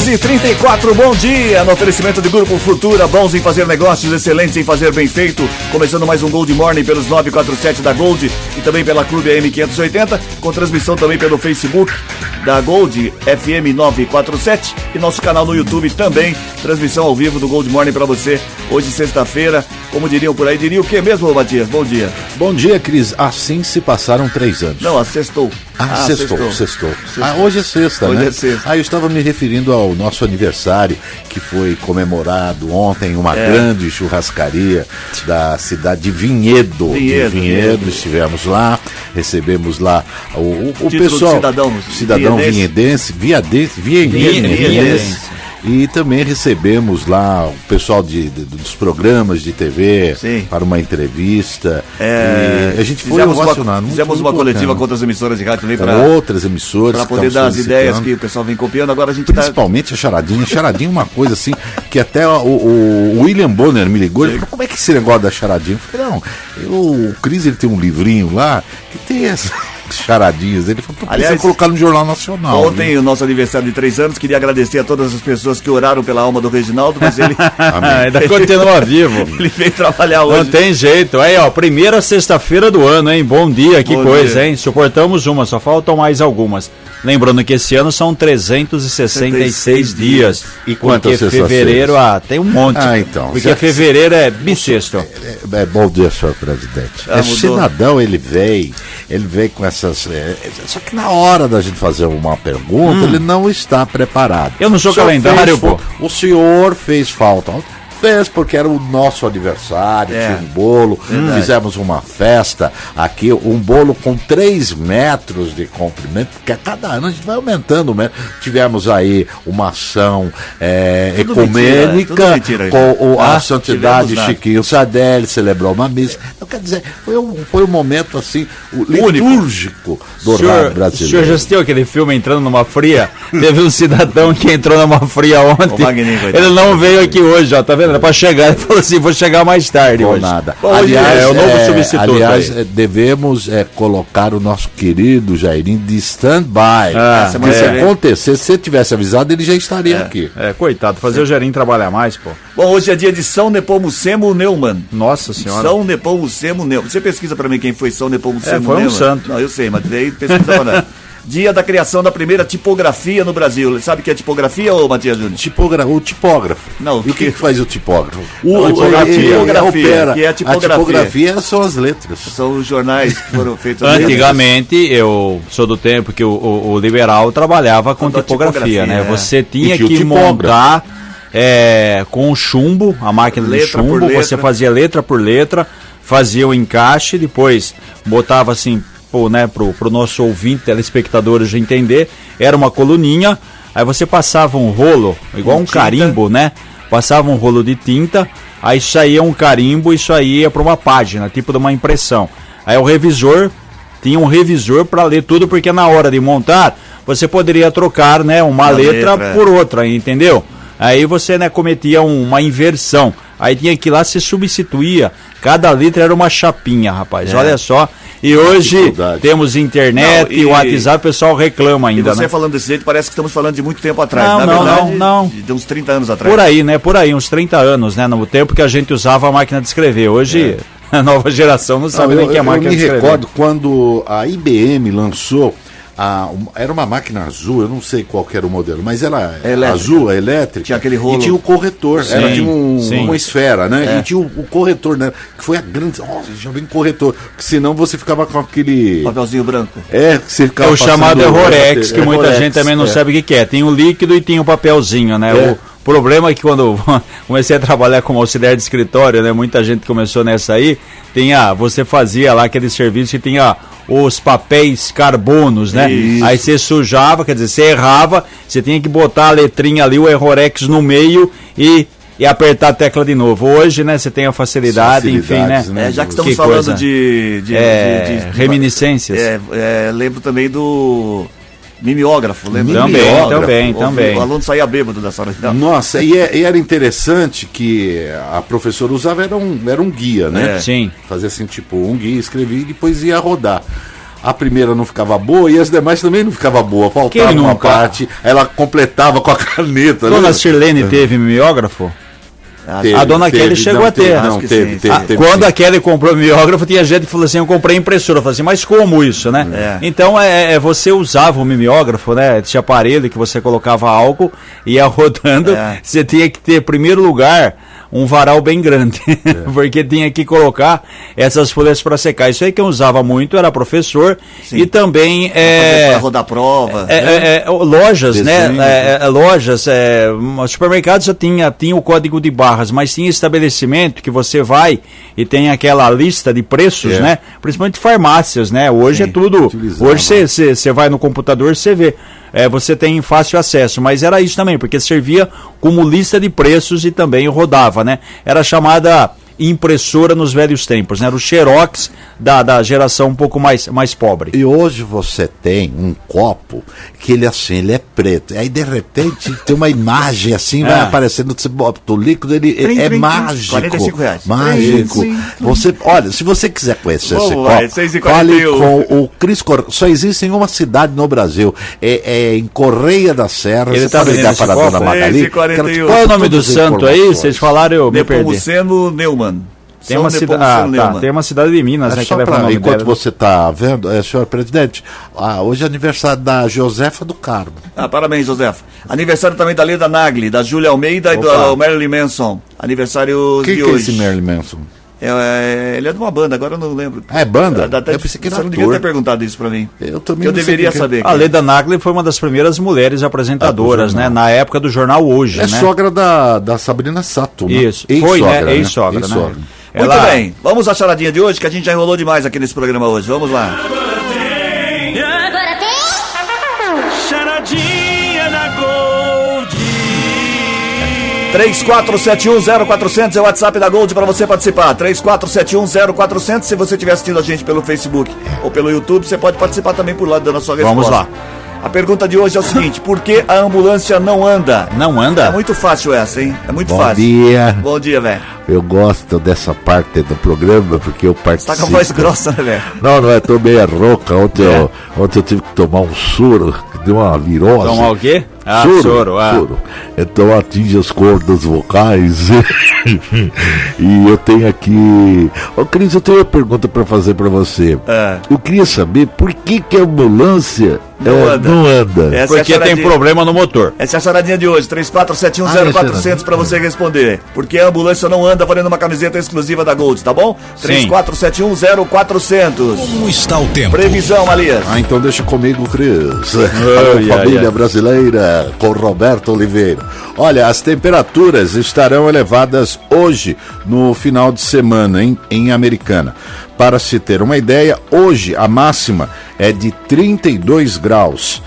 6 e 34 bom dia! No oferecimento de Grupo Futura, bons em fazer negócios, excelentes em fazer bem feito. Começando mais um Gold Morning pelos 947 da Gold e também pela Clube AM 580, com transmissão também pelo Facebook da Gold FM 947 e nosso canal no YouTube também, transmissão ao vivo do Gold Morning para você. Hoje, sexta-feira, como diriam por aí, diria o que mesmo, Matias? Bom dia. Bom dia, Cris. Assim se passaram três anos. Não, assestou. Ah, ah sextou, sextou, sextou. Ah, hoje é sexta, hoje né? é sexta. Ah, eu estava me referindo ao nosso aniversário, que foi comemorado ontem em uma é. grande churrascaria da cidade de Vinhedo. Vinhedo, de Vinhedo, Vinhedo. estivemos lá, recebemos lá o, o, o pessoal. Cidadão, cidadão vinhedense, vinhedense, vinhedense, vinhedense. E também recebemos lá o pessoal de, de dos programas de TV Sim. para uma entrevista. É, a gente foi ovacionado. Fizemos uma coletiva com outras emissoras de rádio também para outras emissoras para poder dar as ideias que o pessoal vem copiando. Agora a gente tá- principalmente tá... a charadinha. A charadinha é uma coisa assim que até o, o William Bonner me ligou e falou como é que esse negócio da charadinha? Eu falei não, eu, o Cris ele tem um livrinho lá que tem essa charadinhas. Ele falou, Aliás, colocar no Jornal Nacional. Ontem, viu? o nosso aniversário de três anos, queria agradecer a todas as pessoas que oraram pela alma do Reginaldo, mas ele. Ainda continua vivo. ele veio trabalhar hoje. Não tem jeito. Aí, ó, primeira sexta-feira do ano, hein? Bom dia, que Bom coisa, dia. hein? Suportamos uma, só faltam mais algumas. Lembrando que esse ano são 366 dias. E quantas Porque fevereiro, ah, tem um monte. Ah, então. Porque fevereiro é bissexto. É, é, é, bom dia, senhor presidente. Ah, é cidadão, ele veio, ele veio com essas. É, só que na hora da gente fazer uma pergunta, hum. ele não está preparado. Eu não sou calendário, fez, pô. O senhor fez falta fez porque era o nosso aniversário, é. tinha um bolo, Verdade. fizemos uma festa aqui, um bolo com 3 metros de comprimento, porque a cada ano a gente vai aumentando. Né? Tivemos aí uma ação é, ecumênica mentira, mentira, com o, ah, a Santidade Chiquinho Sadelli, celebrou uma missa. Então, quer dizer, foi um, foi um momento assim, litúrgico do senhor, rádio brasileiro. O senhor já assistiu aquele filme entrando numa fria? Teve um cidadão que entrou numa fria ontem. Ele não veio aqui hoje, ó, tá vendo? Era para chegar. Ele falou assim: vou chegar mais tarde. Ou nada. Bom, aliás, é, é o novo é, substituto. Aliás, aí. devemos é, colocar o nosso querido Jairinho de stand-by. Ah, se é. acontecer, se você tivesse avisado, ele já estaria é, aqui. É, coitado, fazer Sim. o Jairinho trabalhar mais, pô. Bom, hoje é dia de São Nepomucemo Neumann. Nossa senhora. São Nepomucemo Neumann. Você pesquisa para mim quem foi São Nepomucemo é, foi Neumann? um santo. Não, eu sei, mas daí pesquisa para dia da criação da primeira tipografia no Brasil. Sabe o que é tipografia, ô Matias Júnior? Tipogra o tipógrafo. Não, e o que, que faz o tipógrafo? O, o, tipografia, tipografia, que é a tipografia. A tipografia são as letras. São os jornais que foram feitos. Antigamente, eu sou do tempo que o, o, o liberal trabalhava com tipografia, tipografia, né? É. Você tinha que montar é, com chumbo, a máquina letra de chumbo, você fazia letra por letra, fazia o encaixe, depois botava assim pro, né, pro, pro nosso ouvinte, telespectador já entender, era uma coluninha, aí você passava um rolo, igual um carimbo, né? Passava um rolo de tinta, aí saía um carimbo, isso aí ia para uma página, tipo de uma impressão. Aí o revisor tinha um revisor para ler tudo, porque na hora de montar, você poderia trocar, né, uma, letra, letra, por outra, entendeu? Aí você, né, cometia uma inversão. Aí tinha que ir lá se substituía. Cada letra era uma chapinha, rapaz. É. Olha só. E hoje temos internet não, e, e WhatsApp, o pessoal reclama ainda. E você né? falando desse jeito, parece que estamos falando de muito tempo atrás. Não, Na não, verdade, não, não. De uns 30 anos atrás. Por aí, né? Por aí, uns 30 anos, né? No tempo que a gente usava a máquina de escrever. Hoje. É. A nova geração não sabe não, nem o que é a máquina de escrever. Eu me recordo quando a IBM lançou a, era uma máquina azul, eu não sei qual era o modelo, mas era elétrica. azul, elétrica. Tinha aquele rolo. E tinha o corretor, sim, era de um, uma esfera, né? É. E tinha o, o, corretor, né? Que foi a grande. Nossa, já vem corretor. Porque senão você ficava com aquele. Papelzinho branco. É, você ficava. É o chamado Errorex, que é, muita gente também não é. sabe o que, é. Tem o líquido e tem o papelzinho, né? É. O problema é que quando comecei a trabalhar como auxiliar de escritório, né? Muita gente começou nessa aí. Tem a, você fazia lá aquele serviço que tinha os papéis carbonos, né? Isso. Aí você sujava, quer dizer, você errava, você tinha que botar a letrinha ali, o errorex no meio e e apertar a tecla de novo. Hoje, né, você tem a facilidade, enfim, né? né? É, já que estamos que falando de, de, é, de, de, reminiscências. É, é, lembro também do mimeógrafo, lembra? Também, mimeógrafo. também, também. O aluno saía bêbado dessa hora. Nossa, e, é, e, era interessante que a professora usava, era um, era um guia, né? É. Sim. Fazia assim, tipo, um guia, escrevia e depois ia rodar a primeira não ficava boa e as demais também não ficava boa. Faltava uma parte, ela completava com a caneta. Dona né? Sirlene teve mimeógrafo? Teve, a dona teve, Kelly chegou a ter. Não, teve, teve, a, quando sim. a Kelly comprou o mimeógrafo, tinha gente que falou assim: eu comprei impressora. Eu falei assim, mas como isso, né? É. Então é, é, você usava o mimeógrafo, né? Esse aparelho que você colocava álcool, ia rodando. É. Você tinha que ter, primeiro lugar, um varal bem grande, é. porque tinha que colocar essas folhas para secar. Isso aí que eu usava muito era professor Sim. e também é, rodar prova, é, né? é, é lojas, né? Desenho, né? É, lojas, supermercados já tinha tinha o código de barras, mas tinha estabelecimento que você vai e tem aquela lista de preços, né? Principalmente farmácias, né? Hoje Sim, é tudo. Utilizava. Hoje você vai no computador você vê é, você tem fácil acesso. Mas era isso também, porque servia como lista de preços e também rodava, né? Era chamada impressora nos velhos tempos, né? Era o Xerox da, da geração um pouco mais, mais pobre. E hoje você tem um copo que ele assim, ele é preto. Aí de repente tem uma imagem assim, é. vai aparecendo, você bota o líquido, ele trim, é trim, mágico. 45 reais. Mágico. Trim, você, olha, se você quiser conhecer esse copo, fale com o Cris Cor... Só existe em uma cidade no Brasil. É, é em Correia da Serra. Ele você tá pode ligar para a dona Magali. Qual é o nome do santo aí? Vocês falaram, eu me perdi. Neumann. Tem uma, cida... ah, tá. tem uma cidade de Minas, é né? que leva pra, enquanto dela. você está vendo, é, senhor presidente, ah, hoje é aniversário da Josefa do Carmo. Ah, parabéns, Josefa. Aniversário também da Leda Nagli, da Júlia Almeida Opa. e do Marilyn Manson. Aniversário Quem de que hoje. é esse Marilyn Manson? É, é, ele é de uma banda, agora eu não lembro. Ah, é banda? Da, da, eu pensei que era não devia ter perguntado isso pra mim. Eu também Eu deveria saber. A Leda Nagli foi uma das primeiras mulheres apresentadoras, ah, né? Na época do jornal Hoje, é né? sogra da, da Sabrina Sato, né? Isso, foi, né? Ex-sogra, né? Ex né? Muito Ela... bem, vamos à charadinha de hoje, que a gente já enrolou demais aqui nesse programa hoje. Vamos lá. 34710400 é o WhatsApp da Gold para você participar. 34710400. Se você estiver assistindo a gente pelo Facebook ou pelo YouTube, você pode participar também por lá dando a sua resposta. Vamos lá. A pergunta de hoje é o seguinte: por que a ambulância não anda? Não anda? É muito fácil essa, hein? É muito Bom fácil. Bom dia. Bom dia, velho. Eu gosto dessa parte do programa porque eu participo. Você tá com a voz grossa, né, velho? Não, não é, tô meio rouca. Ontem, é. eu, ontem eu tive que tomar um soro, que deu uma virose. Tomar o quê? Ah, soro. soro, ah. soro. Então atinge as cordas vocais. e eu tenho aqui. Ô, Cris, eu tenho uma pergunta para fazer para você. É. Eu queria saber por que, que a ambulância não é, anda. Não anda. Essa Porque é tem problema no motor. Essa é a charadinha de hoje, 34710400 ah, para você responder. Porque a ambulância não anda valendo uma camiseta exclusiva da Gold, tá bom? 34710400. Como está o tempo? Previsão, Malias. Ah, então deixa comigo, Cris. família brasileira com Roberto Oliveira. Olha, as temperaturas estarão elevadas hoje no final de semana em, em Americana. Para se ter uma ideia, hoje a máxima é de 32 graus.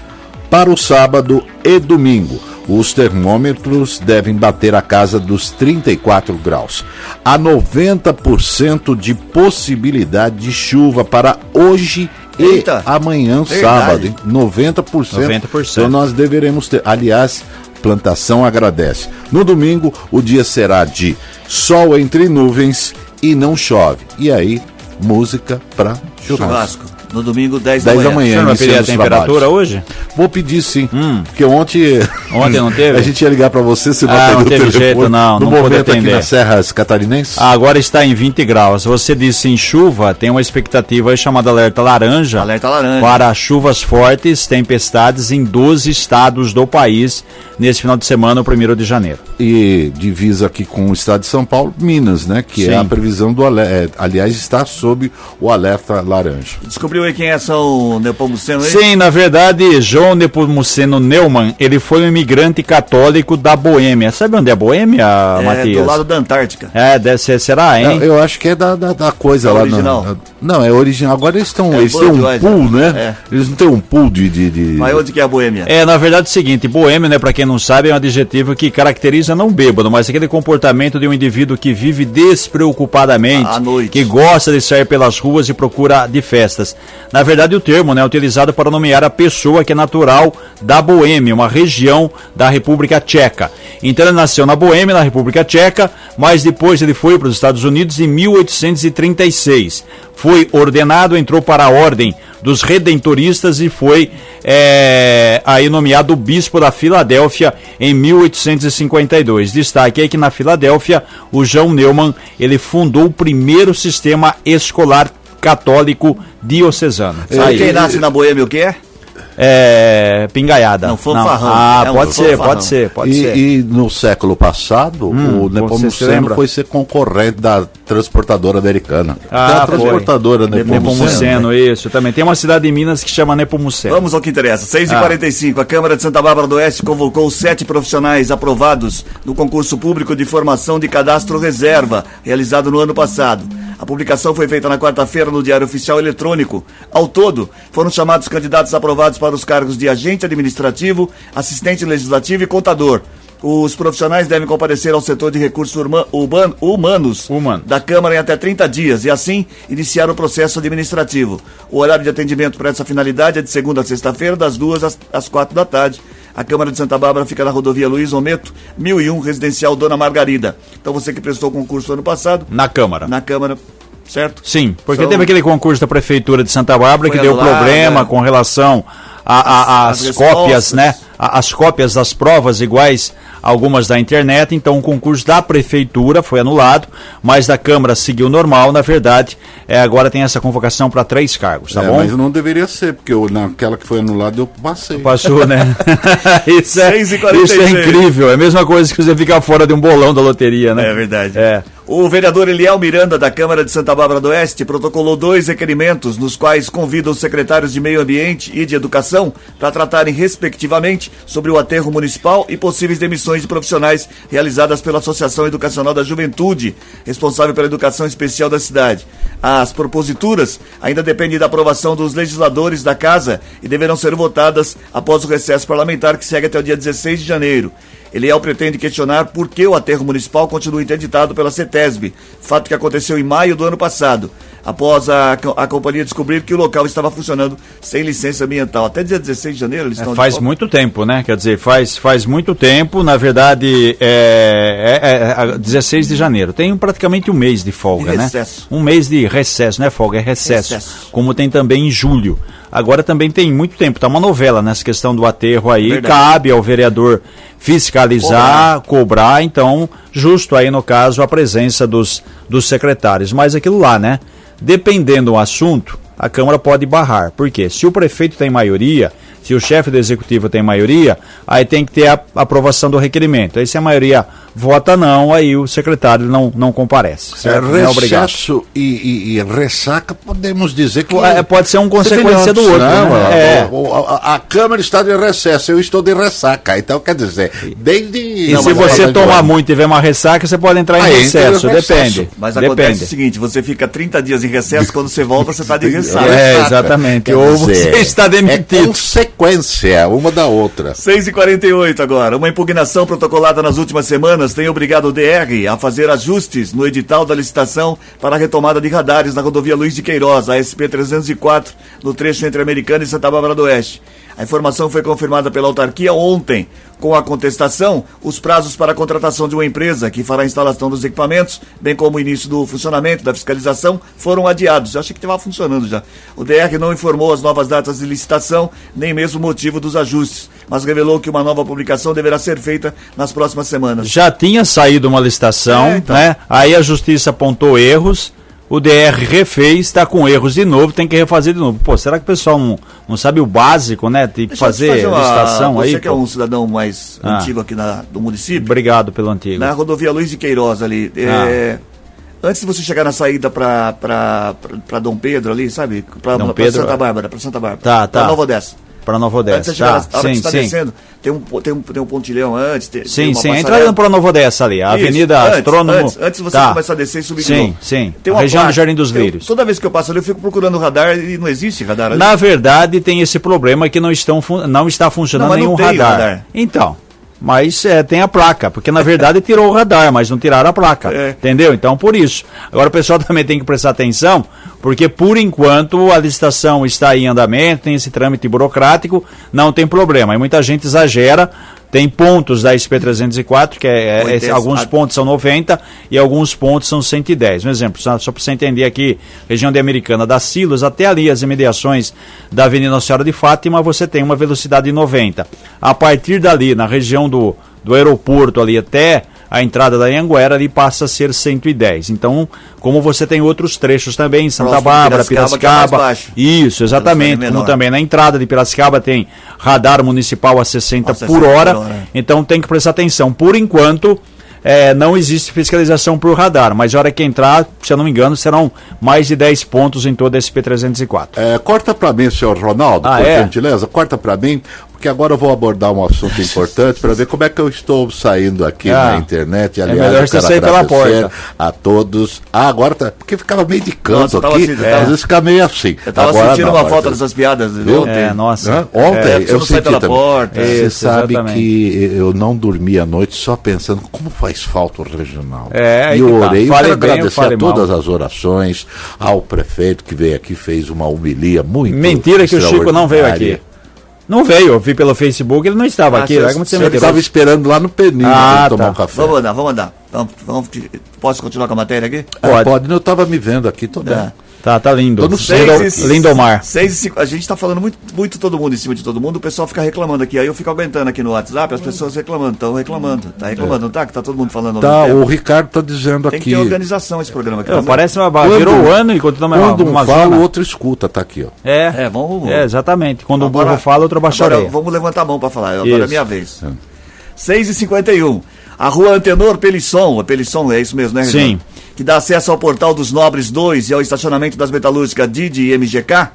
Para o sábado e domingo, os termômetros devem bater a casa dos 34 graus. Há 90% de possibilidade de chuva para hoje Eita, e amanhã, verdade. sábado. Hein? 90%. 90%. Então nós deveremos ter. Aliás, plantação agradece. No domingo, o dia será de sol entre nuvens e não chove. E aí, música para churrasco. churrasco. No domingo, 10 da manhã. 10 da manhã. Você vai pedir a temperatura hoje? Vou pedir sim. Hum. Porque ontem. Ontem não teve? a gente ia ligar para você, você não ah, não teve jeito, não. No não momento aqui nas Serras Catarinenses? agora está em 20 graus. Você disse em chuva, tem uma expectativa chamada alerta laranja. Alerta laranja. Para chuvas fortes, tempestades em 12 estados do país nesse final de semana, o 1 de janeiro. E divisa aqui com o estado de São Paulo, Minas, né? Que Sim. é a previsão do alerta. É, aliás, está sob o alerta laranja. Descobriu aí quem é São Nepomuceno aí? Sim, na verdade, João Nepomuceno Neumann, ele foi um imigrante católico da Boêmia. Sabe onde é a Boêmia, é, Matias? do lado da Antártica. É, deve ser, será, hein? Eu, eu acho que é da, da, da coisa é lá. original. Não, é original. Agora eles estão. É eles têm um pool, né? É. Eles não têm um pool de, de, de. Mas onde que é a Boêmia? É, na verdade é o seguinte: Boêmia, né, pra quem não sabe, é um adjetivo que caracteriza não bêbado, mas aquele comportamento de um indivíduo que vive despreocupadamente, à noite. que gosta de sair pelas ruas e procura de festas. Na verdade, o termo né, é utilizado para nomear a pessoa que é natural da Boêmia, uma região da República Tcheca. Então ele nasceu na Boêmia, na República Tcheca, mas depois ele foi para os Estados Unidos em 1836. Foi ordenado, entrou para a ordem dos redentoristas e foi é, aí nomeado bispo da Filadélfia em 1852. Destaque aí que na Filadélfia o João Neumann ele fundou o primeiro sistema escolar católico diocesano. Sabe quem nasce na Boêmia o que é? é, pingaiada. Não, fanfarrão. Não. Ah, é um pode, ser, pode ser, pode e, ser. E no século passado, hum, o Nepomuceno foi ser concorrente da transportadora americana. Ah, da transportadora Nepomuceno. Nepomuceno, né? isso. Também tem uma cidade em Minas que chama Nepomuceno. Vamos ao que interessa. 6h45, ah. a Câmara de Santa Bárbara do Oeste convocou sete profissionais aprovados no concurso público de formação de cadastro reserva, realizado no ano passado. A publicação foi feita na quarta-feira no Diário Oficial Eletrônico. Ao todo, foram chamados candidatos aprovados para os cargos de agente administrativo, assistente legislativo e contador. Os profissionais devem comparecer ao setor de recursos urban, humanos Humano. da Câmara em até 30 dias e, assim, iniciar o processo administrativo. O horário de atendimento para essa finalidade é de segunda a sexta-feira, das duas às, às quatro da tarde. A Câmara de Santa Bárbara fica na rodovia Luiz Ometo, 1001, residencial Dona Margarida. Então, você que prestou o concurso ano passado. Na Câmara. Na Câmara certo? Sim, porque São... teve aquele concurso da Prefeitura de Santa Bárbara Foi que deu problema né? com relação às cópias, né? As cópias das provas iguais algumas da internet, então o concurso da prefeitura foi anulado, mas da Câmara seguiu normal, na verdade, é, agora tem essa convocação para três cargos, tá é, bom? Mas não deveria ser, porque eu, naquela que foi anulada eu passei. Passou, né? isso, é, isso é incrível, é a mesma coisa que você ficar fora de um bolão da loteria, né? É verdade. É. O vereador Eliel Miranda, da Câmara de Santa Bárbara do Oeste, protocolou dois requerimentos nos quais convida os secretários de Meio Ambiente e de Educação para tratarem, respectivamente, sobre o aterro municipal e possíveis demissões de profissionais realizadas pela Associação Educacional da Juventude, responsável pela educação especial da cidade. As proposituras ainda dependem da aprovação dos legisladores da Casa e deverão ser votadas após o recesso parlamentar que segue até o dia 16 de janeiro. Eliel pretende questionar por que o aterro municipal continua interditado pela CETESB, fato que aconteceu em maio do ano passado após a, a companhia descobrir que o local estava funcionando sem licença ambiental. Até dia 16 de janeiro eles é, estão. É, faz muito tempo, né? Quer dizer, faz, faz muito tempo, na verdade, é, é, é 16 de janeiro. Tem praticamente um mês de folga, de né? Um mês de recesso, não é folga, é recesso. recesso. Como tem também em julho. Agora também tem muito tempo, tá uma novela nessa questão do aterro aí. Verdade. Cabe ao vereador fiscalizar, cobrar. cobrar, então, justo aí no caso a presença dos, dos secretários. Mas aquilo lá, né? Dependendo do assunto, a Câmara pode barrar. Por quê? Se o prefeito tem maioria, se o chefe do executivo tem maioria, aí tem que ter a aprovação do requerimento. Aí se a maioria vota não, aí o secretário não, não comparece. Certo? É, recesso e, e, e, ressaca, podemos dizer que. É, pode ser um consequência do outro. Não, né? é. a, a, a, Câmara está de recesso, eu estou de ressaca. Então, quer dizer, desde. E não, se você tomar muito e tiver uma ressaca, você pode entrar em aí recesso, depende. Mas depende. acontece o seguinte: você fica 30 dias em recesso, quando você volta, você está de ressaca. É, exatamente. Quer Ou dizer, você está demitido. É uma da outra. 6h48 agora. Uma impugnação protocolada nas últimas semanas tem obrigado o DR a fazer ajustes no edital da licitação para a retomada de radares na rodovia Luiz de Queiroz, a SP 304, no trecho entre Americana e Santa Bárbara do Oeste. A informação foi confirmada pela autarquia ontem. Com a contestação, os prazos para a contratação de uma empresa que fará a instalação dos equipamentos, bem como o início do funcionamento da fiscalização, foram adiados. Eu achei que estava funcionando já. O DR não informou as novas datas de licitação, nem mesmo o motivo dos ajustes, mas revelou que uma nova publicação deverá ser feita nas próximas semanas. Já tinha saído uma licitação, é, então. né? Aí a justiça apontou erros o DR refez, está com erros de novo, tem que refazer de novo. Pô, será que o pessoal não, não sabe o básico, né? Tem que fazer, fazer uma, licitação você aí? Você que é um cidadão mais ah. antigo aqui na, do município. Obrigado pelo antigo. Na rodovia Luiz de Queiroz ali. Ah. É, antes de você chegar na saída para Dom Pedro ali, sabe? Para Santa Bárbara, para Santa Bárbara. Tá, tá. Nova Odessa. Para Nova Odessa. Tá, tá, sim, tá sim. descendo, tem um, tem, um, tem um pontilhão antes. Tem, sim, tem sim. Entrando para Nova Odessa ali, a Isso, Avenida antes, Astrônomo. Antes, antes você tá. começar a descer e subir Sim, sim. Tem uma região placa. do Jardim dos Lírios. Toda vez que eu passo ali, eu fico procurando o radar e não existe radar ali. Na verdade, tem esse problema que não, estão, não está funcionando não, nenhum radar. radar. Então, mas é, tem a placa, porque na verdade tirou o radar, mas não tiraram a placa, é. entendeu? Então por isso. Agora o pessoal também tem que prestar atenção, porque por enquanto a licitação está em andamento, tem esse trâmite burocrático, não tem problema. E muita gente exagera, tem pontos da SP304, que é, é, alguns pontos são 90 e alguns pontos são 110. Um exemplo, só, só para você entender aqui, região de Americana da Silos, até ali as imediações da Avenida Nossa Senhora de Fátima, você tem uma velocidade de 90. A partir dali, na região do, do aeroporto ali até a entrada da Anguera ali passa a ser 110. Então, como você tem outros trechos também, Santa Próximo Bárbara, Piracicaba, Piracicaba é isso, exatamente, como também na entrada de Piracicaba tem radar municipal a 60 Nossa, por hora, hora, então tem que prestar atenção. Por enquanto, é, não existe fiscalização por radar, mas a hora que entrar, se eu não me engano, serão mais de 10 pontos em toda a SP304. É, corta para mim, senhor Ronaldo, ah, por é? gentileza, corta para mim porque agora eu vou abordar um assunto importante para ver como é que eu estou saindo aqui ah, na internet. Aliás, é melhor você sair pela porta. A todos. Ah, agora tá. Porque ficava meio de canto nossa, aqui. Assim, é. Às vezes fica meio assim. Eu tava agora, sentindo não, uma falta dessas piadas viu? ontem. É, nossa. Ontem é, eu senti pela também. Porta. Você Isso, sabe exatamente. que eu não dormi a noite só pensando como faz falta o regional. É, e eu tá. orei. Tá. Quero agradecer a todas mal. as orações, ao prefeito que veio aqui, fez uma homilia muito Mentira que o Chico não veio aqui. Não veio, eu vi pelo Facebook, ele não estava ah, aqui. Você, como você ele estava esperando lá no Peninho ah, tomar tá. um café. Vamos andar, vamos andar. Vamos, vamos, posso continuar com a matéria aqui? É, pode. pode, eu estava me vendo aqui, tô bem. É. Tá, tá lindo. Tô no seis, Lindo, Lindomar. Seis, a gente tá falando muito, muito todo mundo em cima de todo mundo, o pessoal fica reclamando aqui. Aí eu fico aguentando aqui no WhatsApp, as pessoas reclamando, estão reclamando. Tá reclamando, é. não tá? Que tá todo mundo falando Tá, o Ricardo tá dizendo Tem aqui. Tem que ter organização esse programa aqui. É, parece uma quando, virou o ano e continua mais Quando um fala, o outro escuta, tá aqui, ó. É, é, vamos, é exatamente. Quando agora, o burro fala, outro abaixa agora, Vamos levantar a mão para falar, agora Isso. é minha vez. É. 6h51. A rua Antenor Pelisson, Pelisson é isso mesmo, né? Sim que dá acesso ao Portal dos Nobres 2 e ao estacionamento das metalúrgicas Didi e MGK,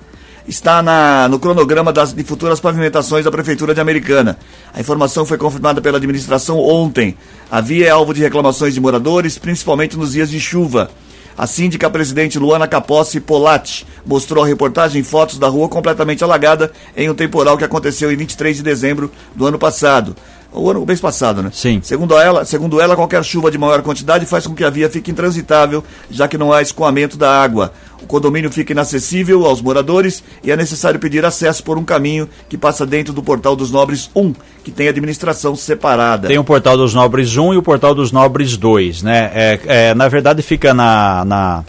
está na, no cronograma das, de futuras pavimentações da Prefeitura de Americana. A informação foi confirmada pela administração ontem. A via é alvo de reclamações de moradores, principalmente nos dias de chuva. A síndica presidente Luana Capossi Polatti mostrou a reportagem fotos da rua completamente alagada em um temporal que aconteceu em 23 de dezembro do ano passado o ano o mês passado, né? Sim. Segundo ela, segundo ela, qualquer chuva de maior quantidade faz com que a via fique intransitável, já que não há escoamento da água. O condomínio fica inacessível aos moradores e é necessário pedir acesso por um caminho que passa dentro do Portal dos Nobres 1, que tem administração separada. Tem o Portal dos Nobres 1 e o Portal dos Nobres 2, né? É, é na verdade fica na, na,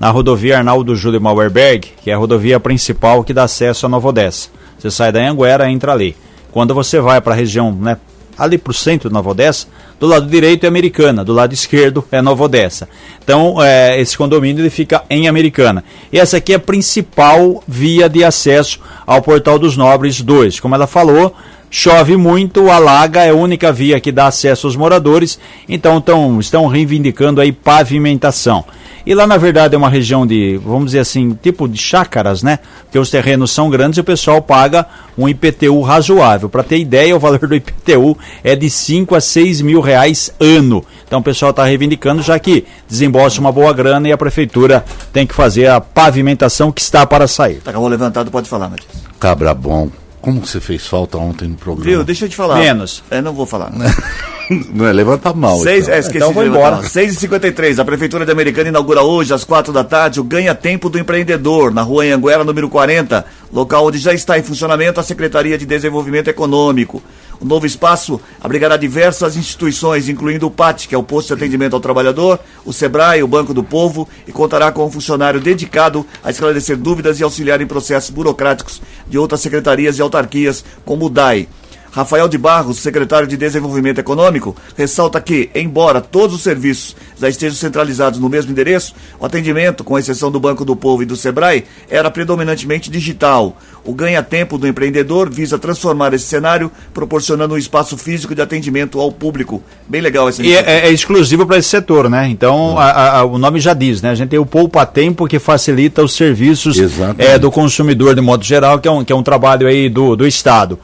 na rodovia Arnaldo Júlio Mauerberg, que é a rodovia principal que dá acesso a Nova Odessa. Você sai da Anguera, entra ali. Quando você vai para a região né, ali para o centro de Nova Odessa, do lado direito é Americana, do lado esquerdo é Nova Odessa. Então, é, esse condomínio ele fica em Americana. E essa aqui é a principal via de acesso ao Portal dos Nobres 2. Como ela falou, chove muito, alaga, é a única via que dá acesso aos moradores, então tão, estão reivindicando aí pavimentação. E lá, na verdade, é uma região de, vamos dizer assim, tipo de chácaras, né? Porque os terrenos são grandes e o pessoal paga um IPTU razoável. Para ter ideia, o valor do IPTU é de 5 a 6 mil reais ano. Então o pessoal está reivindicando, já que desembolsa uma boa grana e a prefeitura tem que fazer a pavimentação que está para sair. Tá com levantado, pode falar, Matias. Cabra bom. Como você fez falta ontem no programa? Viu, deixa eu te falar. Menos. É, não vou falar. Não é, levanta a mão. Seis, então. É, esqueci então vou embora. 6h53, a Prefeitura de Americana inaugura hoje, às 4 da tarde, o Ganha Tempo do Empreendedor, na rua Anguera, número 40, local onde já está em funcionamento a Secretaria de Desenvolvimento Econômico. O novo espaço abrigará diversas instituições, incluindo o PAT, que é o Posto de Atendimento ao Trabalhador, o SEBRAE, o Banco do Povo, e contará com um funcionário dedicado a esclarecer dúvidas e auxiliar em processos burocráticos de outras secretarias e autarquias, como o DAI. Rafael de Barros, secretário de Desenvolvimento Econômico, ressalta que, embora todos os serviços já estejam centralizados no mesmo endereço, o atendimento, com exceção do Banco do Povo e do Sebrae, era predominantemente digital. O ganha-tempo do empreendedor visa transformar esse cenário, proporcionando um espaço físico de atendimento ao público. Bem legal esse E é, é, exclusivo para esse setor, né? Então, a, a, o nome já diz, né? A gente tem o poupa-tempo que facilita os serviços é, do consumidor de modo geral, que é um, que é um trabalho aí do, do Estado.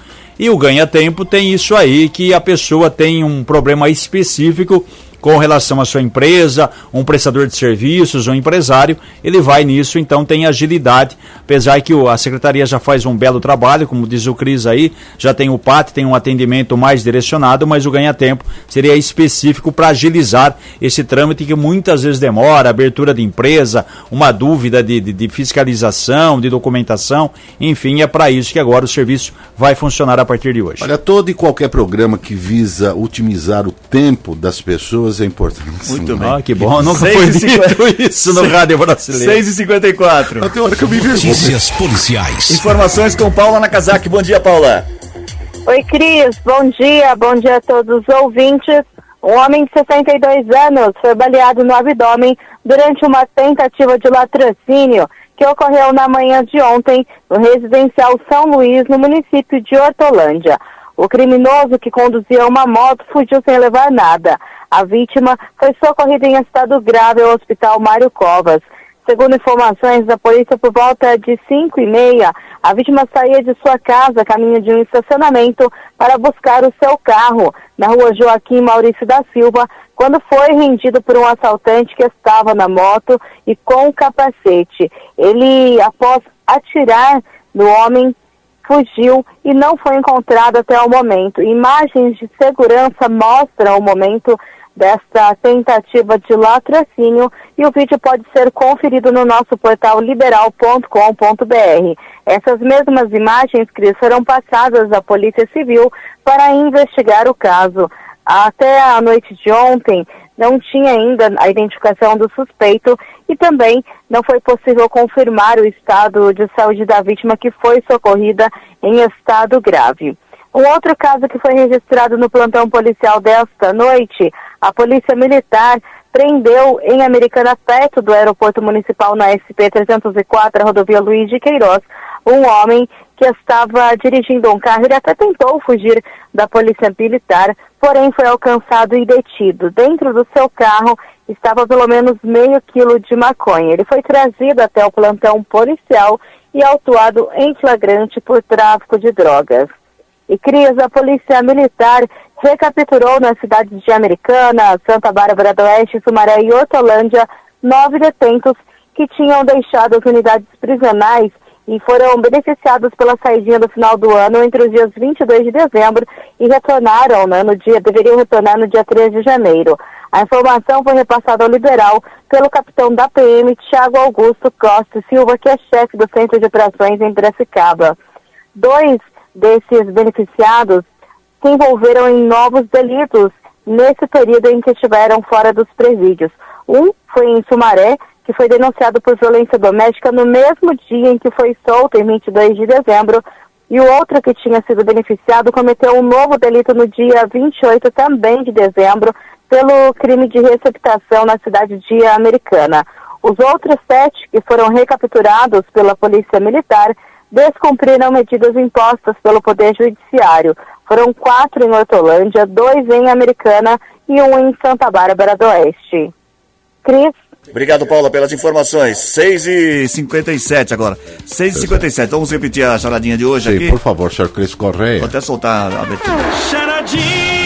E o ganha-tempo tem isso aí, que a pessoa tem um problema específico com relação à sua empresa, um prestador de serviços, um empresário, ele vai nisso, então tem agilidade, apesar que a secretaria já faz um belo trabalho, como diz o Cris aí, já tem o PAT, tem um atendimento mais direcionado, mas o ganha-tempo seria específico para agilizar esse trâmite que muitas vezes demora, abertura de empresa, uma dúvida de, de, de fiscalização, de documentação, enfim, é para isso que agora o serviço vai funcionar a partir de hoje. Olha, todo e qualquer programa que visa otimizar o tempo das pessoas é importante. Muito bem. Ah, que bom. Nunca foi dito isso no rádio brasileiro. 6h54. Até hora que eu me Notícias policiais. Informações com Paula Nakazaki. Bom dia, Paula. Oi, Cris. Bom dia. Bom dia a todos os ouvintes. Um homem de 62 anos foi baleado no abdômen durante uma tentativa de latrocínio que ocorreu na manhã de ontem no residencial São Luís, no município de Hortolândia. O criminoso que conduzia uma moto fugiu sem levar nada. A vítima foi socorrida em estado grave ao Hospital Mário Covas. Segundo informações da polícia, por volta de 5 e meia, a vítima saía de sua casa, caminho de um estacionamento, para buscar o seu carro, na rua Joaquim Maurício da Silva, quando foi rendido por um assaltante que estava na moto e com capacete. Ele, após atirar no homem, fugiu e não foi encontrado até o momento. Imagens de segurança mostram o momento desta tentativa de latrocínio e o vídeo pode ser conferido no nosso portal liberal.com.br. Essas mesmas imagens, Cris, foram passadas à Polícia Civil para investigar o caso. Até a noite de ontem, não tinha ainda a identificação do suspeito e também não foi possível confirmar o estado de saúde da vítima que foi socorrida em estado grave. Um outro caso que foi registrado no plantão policial desta noite, a Polícia Militar prendeu em Americana, perto do aeroporto municipal na SP-304, rodovia Luiz de Queiroz, um homem que estava dirigindo um carro. Ele até tentou fugir da Polícia Militar, porém foi alcançado e detido. Dentro do seu carro estava pelo menos meio quilo de maconha. Ele foi trazido até o plantão policial e autuado em flagrante por tráfico de drogas. E Cris, a Polícia Militar recapturou nas cidades de Americana, Santa Bárbara do Oeste, Sumaré e Hortolândia nove detentos que tinham deixado as unidades prisionais e foram beneficiados pela saída do final do ano entre os dias 22 de dezembro e retornaram né, no dia, deveriam retornar no dia 3 de janeiro. A informação foi repassada ao liberal pelo capitão da PM, Tiago Augusto Costa Silva, que é chefe do Centro de Operações em Piracicaba. Dois desses beneficiados se envolveram em novos delitos nesse período em que estiveram fora dos presídios. Um foi em Sumaré, que foi denunciado por violência doméstica no mesmo dia em que foi solto, em 22 de dezembro, e o outro que tinha sido beneficiado cometeu um novo delito no dia 28 também de dezembro, pelo crime de receptação na cidade de Americana. Os outros sete que foram recapturados pela Polícia Militar descumpriram medidas impostas pelo Poder Judiciário. Foram quatro em Hortolândia, dois em Americana e um em Santa Bárbara do Oeste. Cris. Obrigado, Paula, pelas informações. 6h57 agora. 6h57. Vamos repetir a charadinha de hoje Sim, aqui? por favor, senhor Cris Correia. Vou até soltar a abertura. Charadinha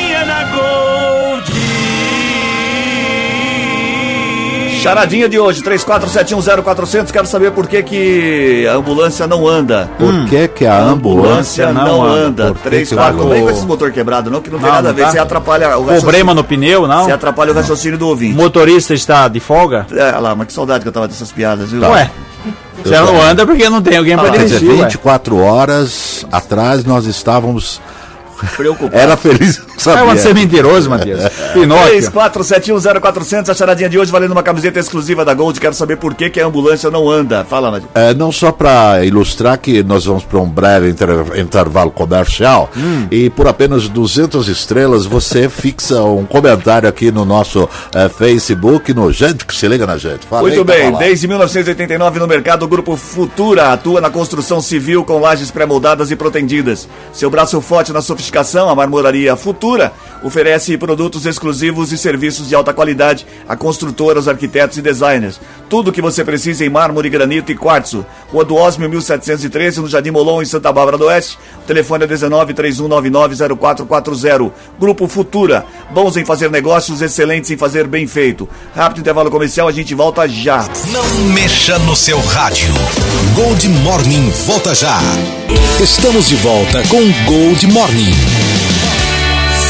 Charadinha de hoje, 34710400. Quero saber por que, que a ambulância não anda. Por hum. que, que a ambulância, ambulância não, anda? anda. 3, 4, não vem com esses motor quebrado, não, que não, não tem nada a ver. Tá. Você atrapalha o Problema no pneu, não? Você atrapalha o raciocínio do ouvinte. O motorista está de folga? É, lá, mas que saudade que eu tava dessas piadas, viu? Tá. Ué. Você não anda porque não tem alguém para dirigir. Dizer, 24 ué. horas atrás nós estávamos Preocupado. Era feliz, não sabia. É uma ser mentiroso, Matias. Pinóquio. 34710400, a charadinha de hoje valendo uma camiseta exclusiva da Gold. Quero saber por que, que a ambulância não anda. Fala, Nadir. É, não só para ilustrar que nós vamos para um breve inter intervalo comercial hum. e por apenas 200 estrelas você fixa um comentário aqui no nosso é, Facebook, no Gente que se liga na gente. Fala Muito aí, bem, desde 1989 no mercado, o Grupo Futura atua na construção civil com lajes pré-moldadas e protendidas. Seu braço forte na sofisticação, a Marmoraria Futura oferece produtos exclusivos e serviços de alta qualidade a construtoras, arquitetos e designers. Tudo o que você precisa em mármore, granito e quartzo. Rua do Osmio 1713, no Jardim Molon, em Santa Bárbara do Oeste. Telefone é 19 31990440. Grupo Futura. Bons em fazer negócios, excelentes em fazer bem feito. Rápido intervalo comercial, a gente volta já. Não mexa no seu rádio. Gold Morning volta já. Estamos de volta com Gold Morning.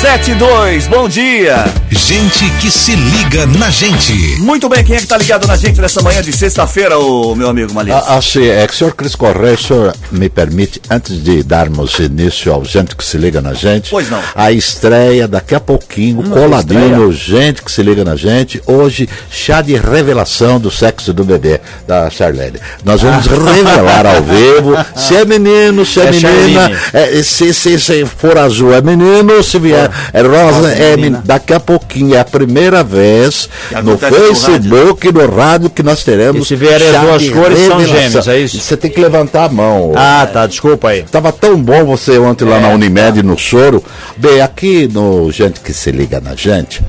72, bom dia. Gente que se liga na gente. Muito bem, quem é que tá ligado na gente nessa manhã de sexta-feira, o meu amigo Malício? Ah, assim, é que o senhor Cris Correia, o senhor me permite, antes de darmos início ao Gente que se liga na gente, pois não. a estreia daqui a pouquinho, hum, coladinho, Gente que se liga na gente, hoje, chá de revelação do sexo do bebê, da Charlene. Nós vamos ah. revelar ao vivo se é menino, se é, é menina, é, se, se, se for azul é menino, se vier é Rosa é, daqui a pouquinho, é a primeira vez no Facebook, no rádio. no rádio, que nós teremos. E se vierem as duas cores, são gêmeos, é isso? Você tem que levantar a mão. Ah, tá, desculpa aí. Tava tão bom você ontem lá é, na Unimed, tá. no Soro. Bem, aqui no Gente que se liga na gente,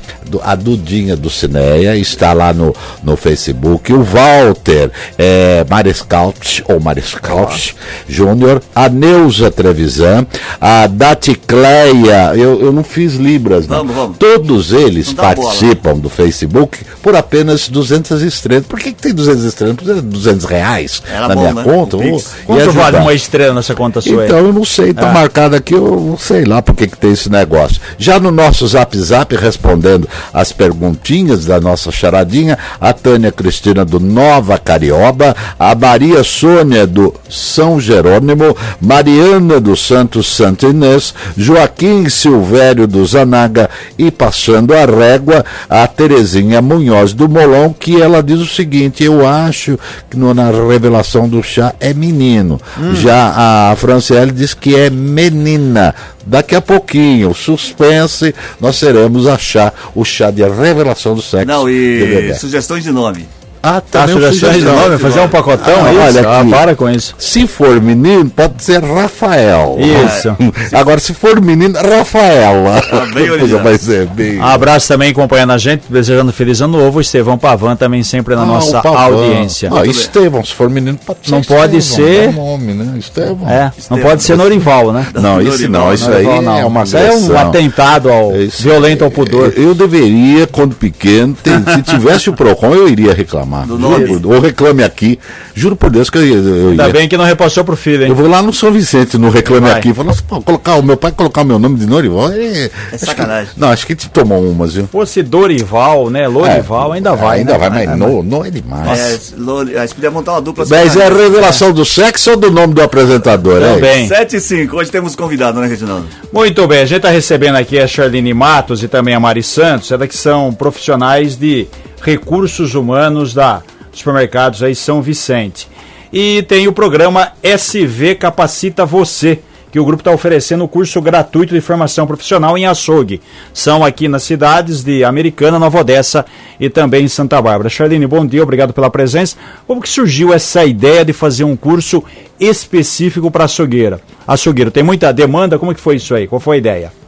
a Dudinha do Cineia está lá no, no Facebook, o Walter é, Mariscalt, ou Mariscalt Júnior, a Neuza Trevisan, a Daticleia, eu, eu não fiz Libras, não. Vamos, vamos. Todos eles participam do Facebook por apenas 200 estrelas. Por que, que tem 200 estrelas? Por 200 reais Era na bom, minha né? conta. Quanto vale uma estrela nessa conta sua? Então, eu não sei, está ah. marcado aqui, eu não sei lá por que, que tem esse negócio. Já no nosso Zap Zap, respondendo as perguntinhas da nossa charadinha, a Tânia Cristina do Nova Carioba, a Maria Sônia do São Jerônimo, Mariana do Santos Santo Inês, Joaquim Silvério do Zanaga e passando a régua a Terezinha Munhoz do Molon, que ela diz o seguinte: eu acho que no, na revelação do chá é menino. Hum. Já a Franciele diz que é menina. Daqui a pouquinho, suspense, nós teremos achar o chá de revelação do sexo. Não, e sugestões de nome. Ah, tá. Ah, sugestões de nome, fazer um pacotão, ah, é olha ah, para com isso. Se for menino, pode ser Rafael. Isso. Agora, se for menino, Rafaela. Ah, bem vai ser bem. Um abraço também acompanhando a gente, desejando feliz ano novo. Estevão Pavan também sempre na ah, nossa audiência. Ah, Estevão, se for menino, pode ser Não pode ser. Nome, né? Estevão. É, não pode ser Norival, né? Não, isso não, isso aí não. é uma Isso é um atentado ao violento ao pudor. Eu deveria, quando pequeno, se tivesse o PROCON, eu iria reclamar reclamar. Do nome? Ou reclame aqui. Juro por Deus que eu, eu Ainda ia. bem que não repassou pro filho, hein? Eu vou lá no São Vicente, no Reclame Vai. Aqui. Falo, colocar, o meu pai colocar o meu nome de Norival. É, é sacanagem. Que, não, acho que a gente tomou umas, viu? Fosse Dorival, né? Lorival, é, ainda vai. Ainda né? vai, mas é, no, no é demais. É, Lori, aí podia montar uma dupla. Mas é a revelação do sexo ou do nome do apresentador? Também. É 7 e 5. Hoje temos convidado, né, Reginaldo? Muito bem. A gente está recebendo aqui a Charlene Matos e também a Mari Santos. Elas que são profissionais de recursos humanos da supermercados aí São Vicente. E tem o programa SV Capacita Você, que o grupo está oferecendo o curso gratuito de formação profissional em açougue. São aqui nas cidades de Americana, Nova Odessa e também em Santa Bárbara. Charlene, bom dia, obrigado pela presença. Como que surgiu essa ideia de fazer um curso específico para açougueira? Açougueiro, tem muita demanda? Como que foi isso aí? Qual foi a ideia?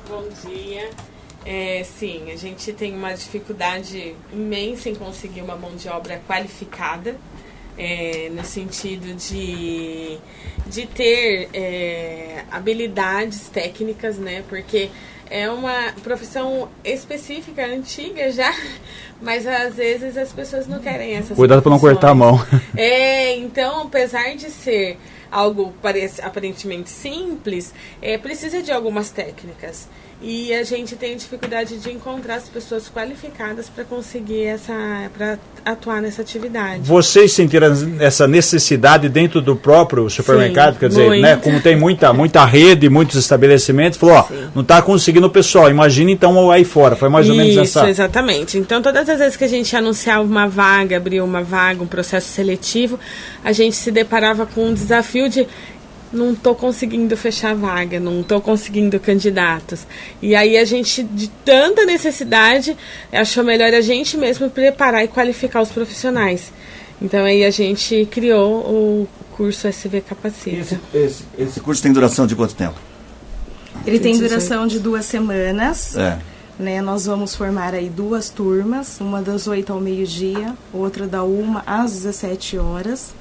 Gente tem uma dificuldade imensa em conseguir uma mão de obra qualificada, é, no sentido de, de ter é, habilidades técnicas, né? Porque é uma profissão específica, antiga já, mas às vezes as pessoas não querem essas Cuidado para não cortar a mão. É, então, apesar de ser algo parece aparentemente simples, é, precisa de algumas técnicas. E a gente tem dificuldade de encontrar as pessoas qualificadas para conseguir essa, para atuar nessa atividade. Vocês sentiram essa necessidade dentro do próprio supermercado, Sim, quer dizer, muito. né, como tem muita, muita rede, muitos estabelecimentos, falou, ó, não está conseguindo o pessoal, imagina então aí fora, foi mais ou menos essa... Isso, exatamente. Então todas as vezes que a gente anunciava uma vaga, abriu uma vaga, um processo seletivo, a gente se deparava com um desafio de não estou conseguindo fechar vaga, não estou conseguindo candidatos. E aí a gente, de tanta necessidade, achou melhor a gente mesmo preparar e qualificar os profissionais. Então aí a gente criou o curso SV Capacita. Esse, esse, esse curso tem duração de quanto tempo? Ele tem duração de duas semanas. É. Né, nós vamos formar aí duas turmas, uma das 8 ao meio-dia, outra da 1 às 17 horas.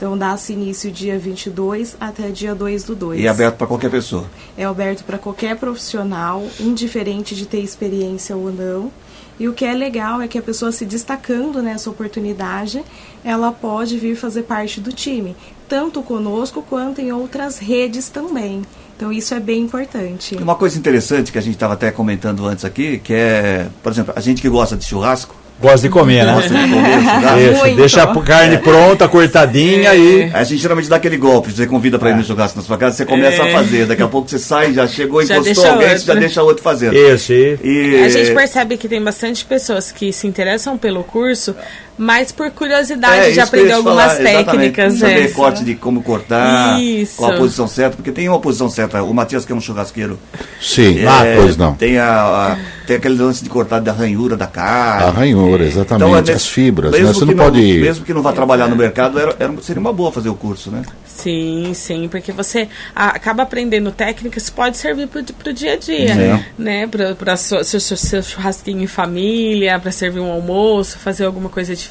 Então dá-se início dia 22 até dia 2 do 2. E é aberto para qualquer pessoa? É aberto para qualquer profissional, indiferente de ter experiência ou não. E o que é legal é que a pessoa se destacando nessa oportunidade, ela pode vir fazer parte do time, tanto conosco quanto em outras redes também. Então isso é bem importante. Uma coisa interessante que a gente estava até comentando antes aqui, que é, por exemplo, a gente que gosta de churrasco, Gosta de comer, né? Gosta de comer, Deixa, deixa a carne pronta, cortadinha é. e. A gente geralmente dá aquele golpe, você convida para ir no churrasco na sua casa, você começa é. a fazer, daqui a pouco você sai, já chegou, já encostou alguém, você já deixa outro fazendo. Isso, e... e... A gente percebe que tem bastante pessoas que se interessam pelo curso, mas por curiosidade é, de aprender algumas falar, técnicas. Saber essa. corte de como cortar, isso. qual a posição certa, porque tem uma posição certa. O Matias, que é um churrasqueiro. Sim, é, ah, pois não. Tem, a, a, tem aquele lance de cortar da ranhura da carne. A ranhura, exatamente. Então, é as fibras. Né? Você não, não pode. Mesmo que não vá trabalhar no mercado, era, era, seria uma boa fazer o curso, né? Sim, sim, porque você acaba aprendendo técnicas que pode servir para o dia a dia, sim. né? Para seu, seu, seu churrasquinho em família, para servir um almoço, fazer alguma coisa diferente,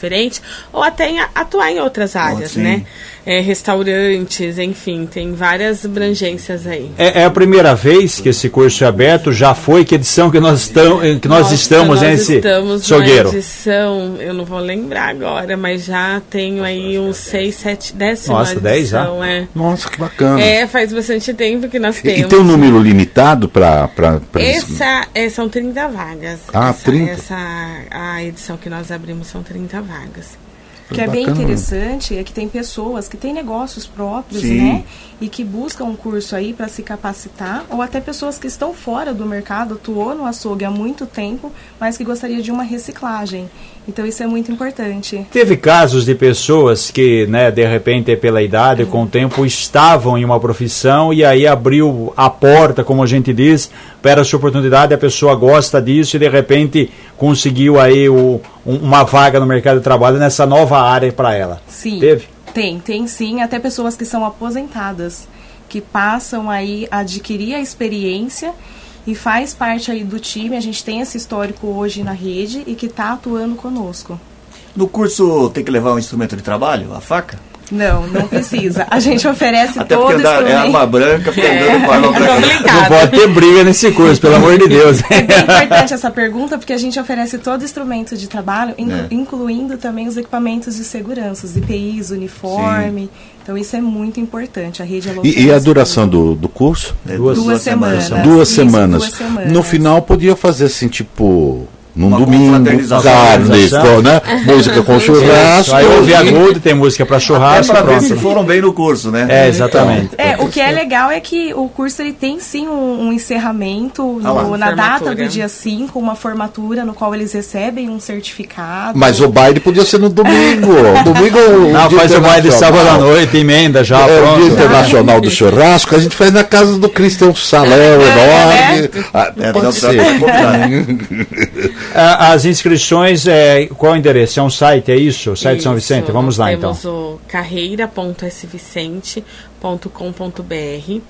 ou até em, atuar em outras áreas, oh, né? É, restaurantes, enfim, tem várias abrangências aí. É, é, a primeira vez que esse curso é aberto, já foi? Que edição que nós, tam, que nós Nossa, estamos nós nesse estamos Sogueiro? edição, eu não vou lembrar agora, mas já tenho aí uns 6, 7, décima Nossa, 10 já? É. Nossa, que bacana. É, faz bastante tempo que nós temos. E, e tem um número limitado para... Essa é, são 30 vagas. Ah, essa, 30? Essa, a edição que nós abrimos são 30 vagas. O que é bem interessante é que tem pessoas que têm negócios próprios, Sim. né? E que buscam um curso aí para se capacitar, ou até pessoas que estão fora do mercado, atuou no açougue há muito tempo, mas que gostaria de uma reciclagem. Então isso é muito importante. Teve casos de pessoas que, né, de repente, pela idade, com o tempo, estavam em uma profissão e aí abriu a porta, como a gente diz, para essa oportunidade, a pessoa gosta disso e de repente conseguiu aí o, um, uma vaga no mercado de trabalho nessa nova área para ela. Sim. Teve? Tem, tem sim, até pessoas que são aposentadas, que passam aí a adquirir a experiência e faz parte aí do time. A gente tem esse histórico hoje na rede e que está atuando conosco. No curso tem que levar um instrumento de trabalho, a faca? Não, não precisa. A gente oferece Até todo porque andar, é arma branca, fica é, andando com arma branca. Não pode ter briga nesse curso, pelo amor de Deus. É bem importante essa pergunta, porque a gente oferece todo instrumento de trabalho, inclu é. incluindo também os equipamentos de segurança, os IPIs, uniforme. Sim. Então isso é muito importante. A rede é e, e a duração do, do curso? É duas, duas, semanas. semanas. Duas, semanas. duas semanas. No final podia fazer assim, tipo num domingo, carne, né? música com churrasco. Aí ouvi a Gold, tem música para churrasco. Para ver se foram bem no curso, né? É, exatamente. É, o que é legal é que o curso ele tem sim um, um encerramento ah no, na data do dia 5, uma formatura no qual eles recebem um certificado. Mas o baile podia ser no domingo. domingo Não, faz o baile sábado à noite, emenda já. É pronto. o Dia Internacional do Churrasco, a gente faz na casa do Cristian Salão é, enorme. É, pode ser. As inscrições, é, qual é o endereço? É um site, é isso? O site isso, São Vicente? Vamos lá então. Temos o carreira.svicente.com.br.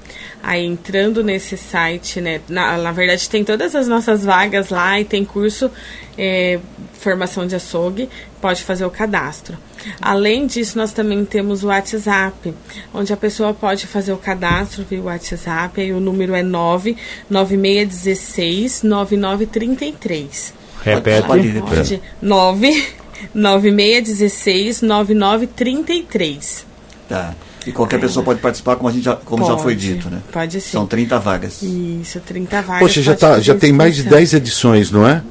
Aí entrando nesse site, né? Na, na, verdade tem todas as nossas vagas lá e tem curso é, formação de açougue, pode fazer o cadastro. Além disso, nós também temos o WhatsApp, onde a pessoa pode fazer o cadastro via WhatsApp, aí o número é 99616 9933. Repete. Pode, pode. 9 9616 9933. Tá. E qualquer é. pessoa pode participar, como, a gente já, como pode, já foi dito, né? Pode sim. São 30 vagas. Isso, 30 vagas. Poxa, já, tá, já tem mais de 10 edições, não é?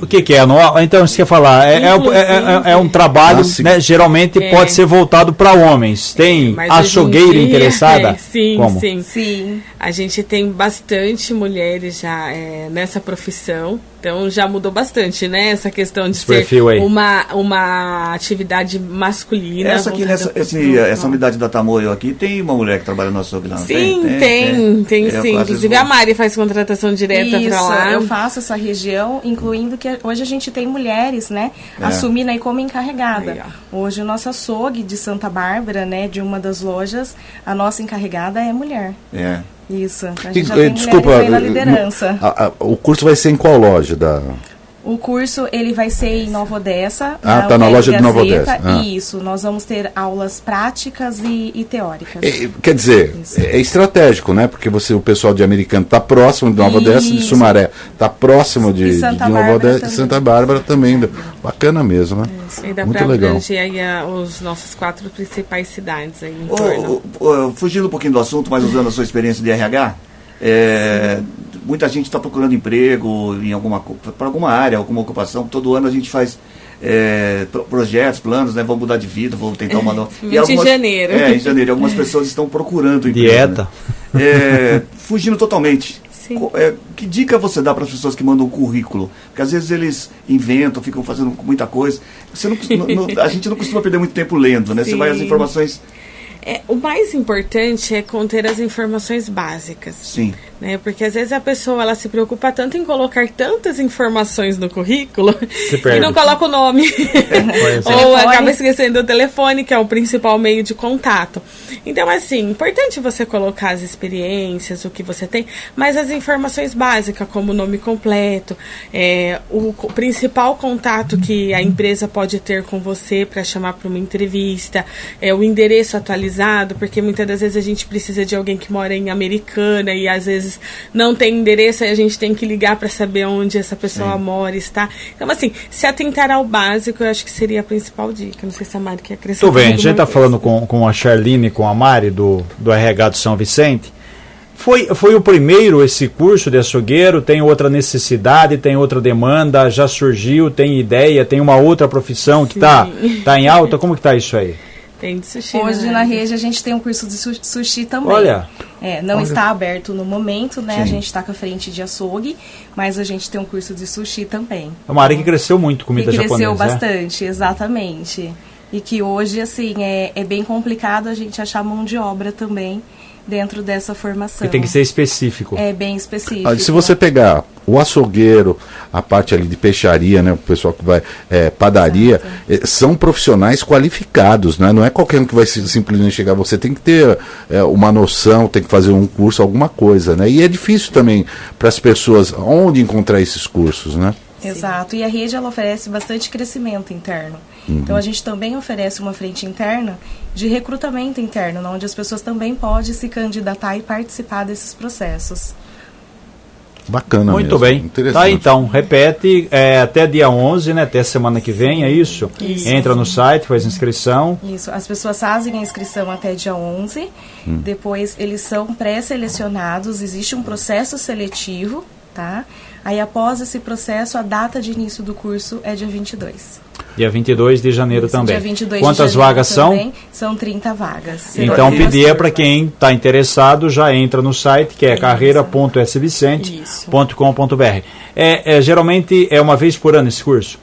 O que, que é? No, então, você quer falar? É, é, é, é um trabalho, ah, né, geralmente pode ser voltado para homens. Tem açougueira interessada? sim, Como? sim. Sim. A gente tem bastante mulheres já nessa profissão. Então já mudou bastante, né? Essa questão de ser uma, uma atividade masculina. Essa aqui, nessa, esse, essa unidade da Tamoio aqui, tem uma mulher que trabalha no açougue lá, Sim, tem, tem, tem, tem, tem sim. Inclusive a Mari faz contratação direta para lá. eu faço essa região, incluindo que hoje a gente tem mulheres, né? É. Assumindo aí como encarregada. Aí, hoje o nosso açougue de Santa Bárbara, né? De uma das lojas, a nossa encarregada é mulher. É. Isso. A gente e, já tem desculpa, na liderança. A, a, o curso vai ser em qual loja da? O curso ele vai ser em Nova Odessa. Ah, tá na loja de Nova Odessa. Ah. Isso, nós vamos ter aulas práticas e, e teóricas. É, quer dizer, é, é, estratégico, né? Porque você, o pessoal de Americano está próximo de Nova Isso. Odessa, de Sumaré está próximo de, de, Nova Odessa e Santa Bárbara também. Bacana mesmo, né? Isso. E dá Muito legal. aí a, os nossas quatro principais cidades aí em torno. Oh, oh, fugindo um pouquinho do assunto, mas usando a sua experiência de RH, é, muita gente está procurando emprego em alguma para alguma área, alguma ocupação. Todo ano a gente faz é, projetos, planos, né? Vou mudar de vida, vou tentar uma nova. e algumas, em janeiro. É, em janeiro. Algumas pessoas estão procurando emprego. Dieta. Né? É, fugindo totalmente. É, que dica você dá para as pessoas que mandam um currículo? Porque às vezes eles inventam, ficam fazendo muita coisa. Você não, não, a gente não costuma perder muito tempo lendo, né? Sim. Você vai as informações é, o mais importante é conter as informações básicas. Sim. Né? Porque às vezes a pessoa ela se preocupa tanto em colocar tantas informações no currículo e não coloca o nome. Ou acaba esquecendo o telefone, que é o principal meio de contato. Então, assim, importante você colocar as experiências, o que você tem, mas as informações básicas, como o nome completo, é, o, o principal contato que a empresa pode ter com você para chamar para uma entrevista, é o endereço atualizado porque muitas das vezes a gente precisa de alguém que mora em Americana e às vezes não tem endereço e a gente tem que ligar para saber onde essa pessoa Sim. mora, está. Então, assim, se atentar ao básico, eu acho que seria a principal dica. Não sei se a Mari quer acrescentar. Tudo bem, a gente está falando com, com a Charline e com a Mari do, do RH do São Vicente. Foi, foi o primeiro esse curso de açougueiro? Tem outra necessidade, tem outra demanda, já surgiu, tem ideia, tem uma outra profissão que está tá em alta? Como que está isso aí? Tem de sushi. Hoje né? na rede a gente tem um curso de sushi também. Olha. É, não olha. está aberto no momento, né? Sim. A gente está com a frente de açougue, mas a gente tem um curso de sushi também. É uma área que cresceu muito, comida que japonesa. Cresceu bastante, é? exatamente. E que hoje, assim, é, é bem complicado a gente achar mão de obra também dentro dessa formação. E tem que ser específico. É bem específico. Ah, se você pegar o açougueiro, a parte ali de peixaria, né, o pessoal que vai é, padaria, é, são profissionais qualificados, né? Não é qualquer um que vai simplesmente chegar. Você tem que ter é, uma noção, tem que fazer um curso, alguma coisa, né? E é difícil também para as pessoas onde encontrar esses cursos, né? Exato. E a rede ela oferece bastante crescimento interno. Uhum. Então a gente também oferece uma frente interna de recrutamento interno, onde as pessoas também podem se candidatar e participar desses processos. Bacana Muito mesmo. bem. Tá, então, repete é, até dia 11, né? Até semana que vem, é isso? isso? Entra no site, faz inscrição. Isso, as pessoas fazem a inscrição até dia 11. Hum. Depois, eles são pré-selecionados, existe um processo seletivo, tá? Aí, após esse processo, a data de início do curso é dia 22. Dia 22 de janeiro Isso, também. Dia 22 Quantas de vagas são? São 30 vagas. Então, pedir para quem está interessado, já entra no site, que é carreira.svicente.com.br. É, é, geralmente é uma vez por ano esse curso?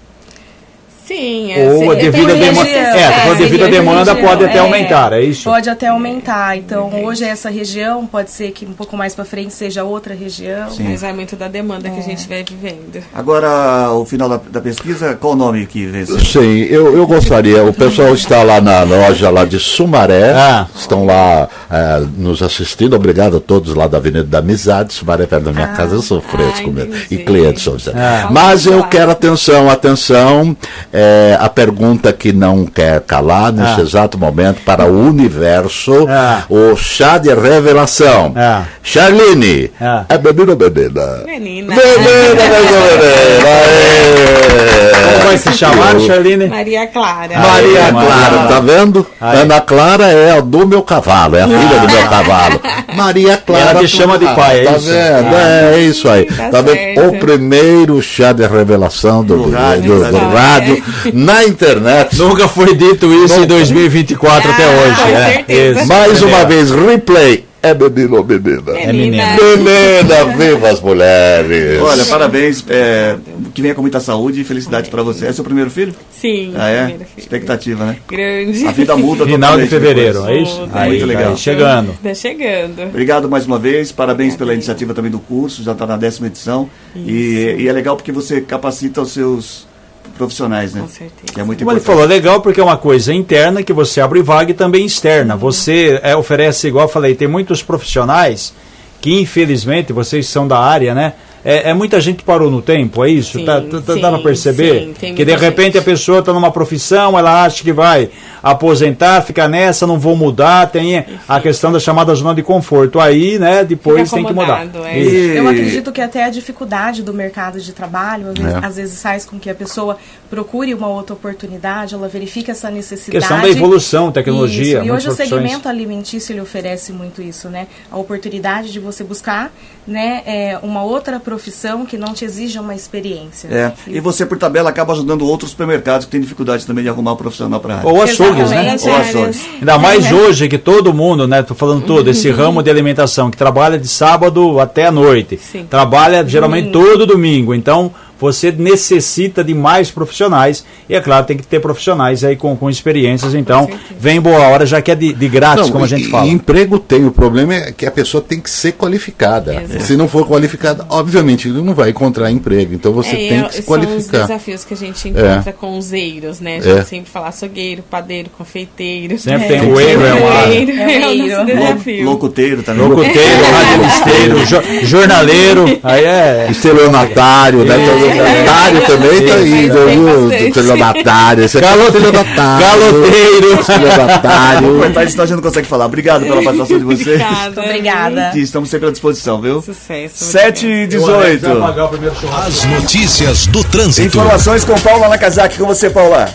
Sim, é, Ou devido a demanda, é, é, devido à demanda pode até é, aumentar, é isso? Pode até aumentar. Então, hoje é essa região, pode ser que um pouco mais para frente seja outra região. Sim. Mas é muito da demanda que a gente vai vivendo. Agora, o final da, da pesquisa, qual o nome que vem? Sim, eu, eu gostaria, o pessoal está lá na loja lá de Sumaré, ah. estão lá é, nos assistindo, obrigado a todos lá da Avenida da Amizade, Sumaré perto da minha ah. casa, eu sou fresco ai, mesmo, e clientes. Ah. Mas eu quero atenção, atenção, é, é, a pergunta que não quer calar nesse ah. exato momento para o universo, ah. o chá de revelação. Ah. Charline, ah. é bebida ou bebida? Menina. Bebida, bebida, Como vai se chamar, Charline? Maria Clara. Maria Clara, tá vendo? Aí. Ana Clara é a do meu cavalo, é a filha do meu cavalo. Maria Clara. Ela te chama de pai, é tá isso? Vendo? É, é isso aí. Tá, tá vendo? O primeiro chá de revelação do, do, do, do, do rádio na internet. Nunca foi dito isso Nunca. em 2024 ah, até hoje. Com é. certeza. Mais uma vez, replay. É bebida ou bebida? É menina. Menina, viva as mulheres. Olha, parabéns. É, que venha com muita saúde e felicidade para você. É seu primeiro filho? Sim. Ah, é? Expectativa, né? Grande. A vida muda Final de fevereiro, é isso? Aí, muito legal. Tá chegando. Tá chegando. Obrigado mais uma vez. Parabéns pela iniciativa também do curso. Já está na décima edição. E, e é legal porque você capacita os seus profissionais, né? Com certeza. Que é muito Como importante. ele falou, legal porque é uma coisa interna que você abre vaga e também externa. Você é, oferece, igual eu falei, tem muitos profissionais que infelizmente, vocês são da área, né? É, é, muita gente parou no tempo, é isso? Sim, tá, tá, sim, dá para perceber? Sim, que de repente gente. a pessoa está numa profissão, ela acha que vai aposentar, ficar nessa, não vou mudar, tem Enfim. a questão da chamada zona de conforto. Aí, né, depois tem que mudar. É. Eu acredito que até a dificuldade do mercado de trabalho, às vezes, É. às vezes faz com que a pessoa procure uma outra oportunidade, ela verifica essa necessidade. Questão da evolução, tecnologia. Isso. E hoje o segmento alimentício ele oferece muito isso, né? A oportunidade de você buscar, né, é, uma outra profissão que não te exija uma experiência. É, e você por tabela acaba ajudando outros supermercados que têm dificuldade também de arrumar um profissional para a área. Ou açougues, né? Exatamente, Ou é, açougues. Ainda mais hoje que todo mundo, né? Tô falando todo, esse ramo de alimentação que trabalha de sábado até a noite. Sim. Trabalha geralmente todo domingo. Então, você necessita de mais profissionais. E é claro, tem que ter profissionais aí com, com experiências. Então, vem boa hora, já que é de, de grátis, Não, como a gente e- fala. emprego tem, o problema é que a pessoa tem que ser qualificada. Exato. Se não for qualificada, obviamente ele não vai encontrar emprego. Então você É, tem é, que se São os qualificar. desafios que a gente encontra com os eiros, né? A gente É. sempre fala açougueiro, padeiro, confeiteiro. Sempre tem É. o eiro, é Eiro, É o é o eiro. nosso desafio. Locuteiro também. locuteiro, radialisteiro, jo- jornaleiro. Aí é. Estelionatário, né? Estelionatário também tá aí, viu? bastante. Estelionatário. Esse aqui é Galo- estelionatário. Galoteiro. Estelionatário. Coitado, senão a gente não consegue falar. Obrigado pela participação de vocês. Obrigada. Obrigada. Estamos sempre à disposição, viu? Sucesso. 7 e 18. pagar o primeiro churrasco. As notícias do trânsito. Informações com Paula Nakazaki. Com você, Paula.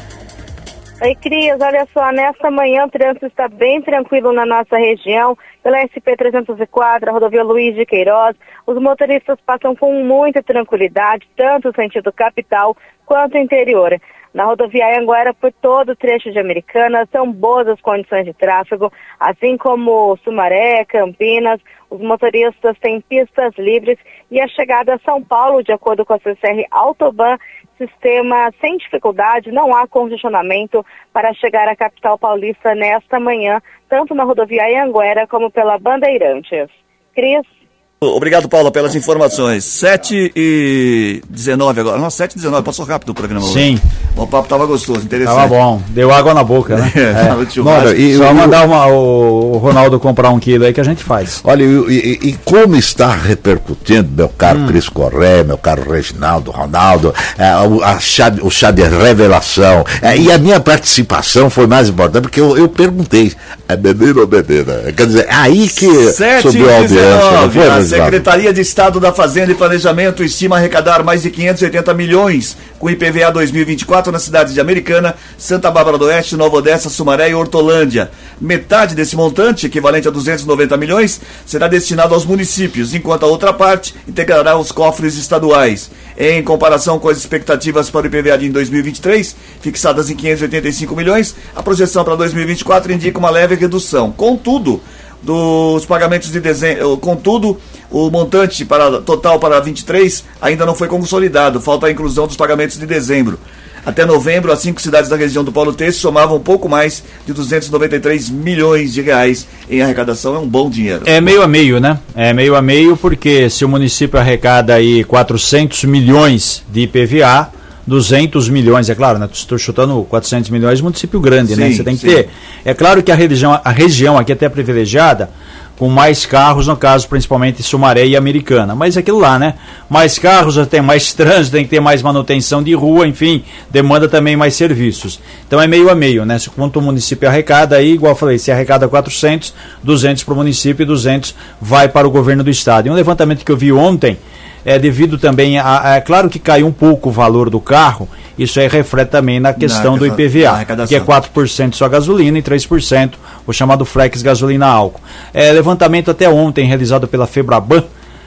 Oi, Cris, olha só, nesta manhã o trânsito está bem tranquilo na nossa região, pela SP-304, a rodovia Luiz de Queiroz. Os motoristas passam com muita tranquilidade, tanto sentido capital quanto interior. Na rodovia Anguera, por todo o trecho de Americana, são boas as condições de tráfego, assim como Sumaré, Campinas, os motoristas têm pistas livres e a chegada a São Paulo, de acordo com a CCR Autoban, sistema sem dificuldade, não há congestionamento para chegar à capital paulista nesta manhã, tanto na rodovia Anguera como pela Bandeirantes. Cris? Obrigado, Paula, pelas informações. 7 e 19 agora. Nossa, 7 e 19. Passou rápido o programa hoje. Sim. O papo tava gostoso, interessante. Tava bom. Deu água na boca, né? É, churrasco. Nora, e, Só e- mandar uma- o, Ronaldo comprar um quilo aí que a gente faz. Olha, e, e- e como está repercutindo, meu caro Cris Correia, meu caro Reginaldo, Ronaldo, é, o, a chá, o chá de revelação. É, e a minha participação foi mais importante, porque eu, eu perguntei, é bebida ou bebida? Quer dizer, aí que 7 subiu a audiência, não 19. foi? Secretaria de Estado da Fazenda e Planejamento estima arrecadar mais de 580 milhões com IPVA 2024 nas cidades de Americana, Santa Bárbara do Oeste, Nova Odessa, Sumaré e Hortolândia. Metade desse montante, equivalente a 290 milhões, será destinado aos municípios, enquanto a outra parte integrará os cofres estaduais. Em comparação com as expectativas para o IPVA em 2023, fixadas em 585 milhões, a projeção para 2024 indica uma leve redução. Contudo, dos pagamentos de dezembro. Contudo, o montante para, total para 23 ainda não foi consolidado, falta a inclusão dos pagamentos de dezembro. Até novembro, as cinco cidades da região do Paulo Teixeira somavam pouco mais de 293 milhões de reais em arrecadação. É um bom dinheiro. É meio a meio, né? É meio a meio porque se o município arrecada aí 400 milhões de IPVA, 200 milhões, é claro, né? Estou chutando 400 milhões, município grande, né? sim, né? Você tem que sim. ter. É claro que a região, a região aqui é até privilegiada, com mais carros, no caso principalmente Sumaré e Americana. Mas é aquilo lá, né? Mais carros, tem mais trânsito, tem que ter mais manutenção de rua, enfim, demanda também mais serviços. Então é meio a meio, né? Quanto o município arrecada, aí, igual eu falei, se arrecada 400, 200 para o município e 200 vai para o governo do estado. E um levantamento que eu vi ontem, é devido também a, é claro que caiu um pouco o valor do carro, isso aí reflete também na questão na, do IPVA, que é 4% só gasolina e 3% o chamado flex gasolina álcool. É, levantamento até ontem realizado pela Febraban,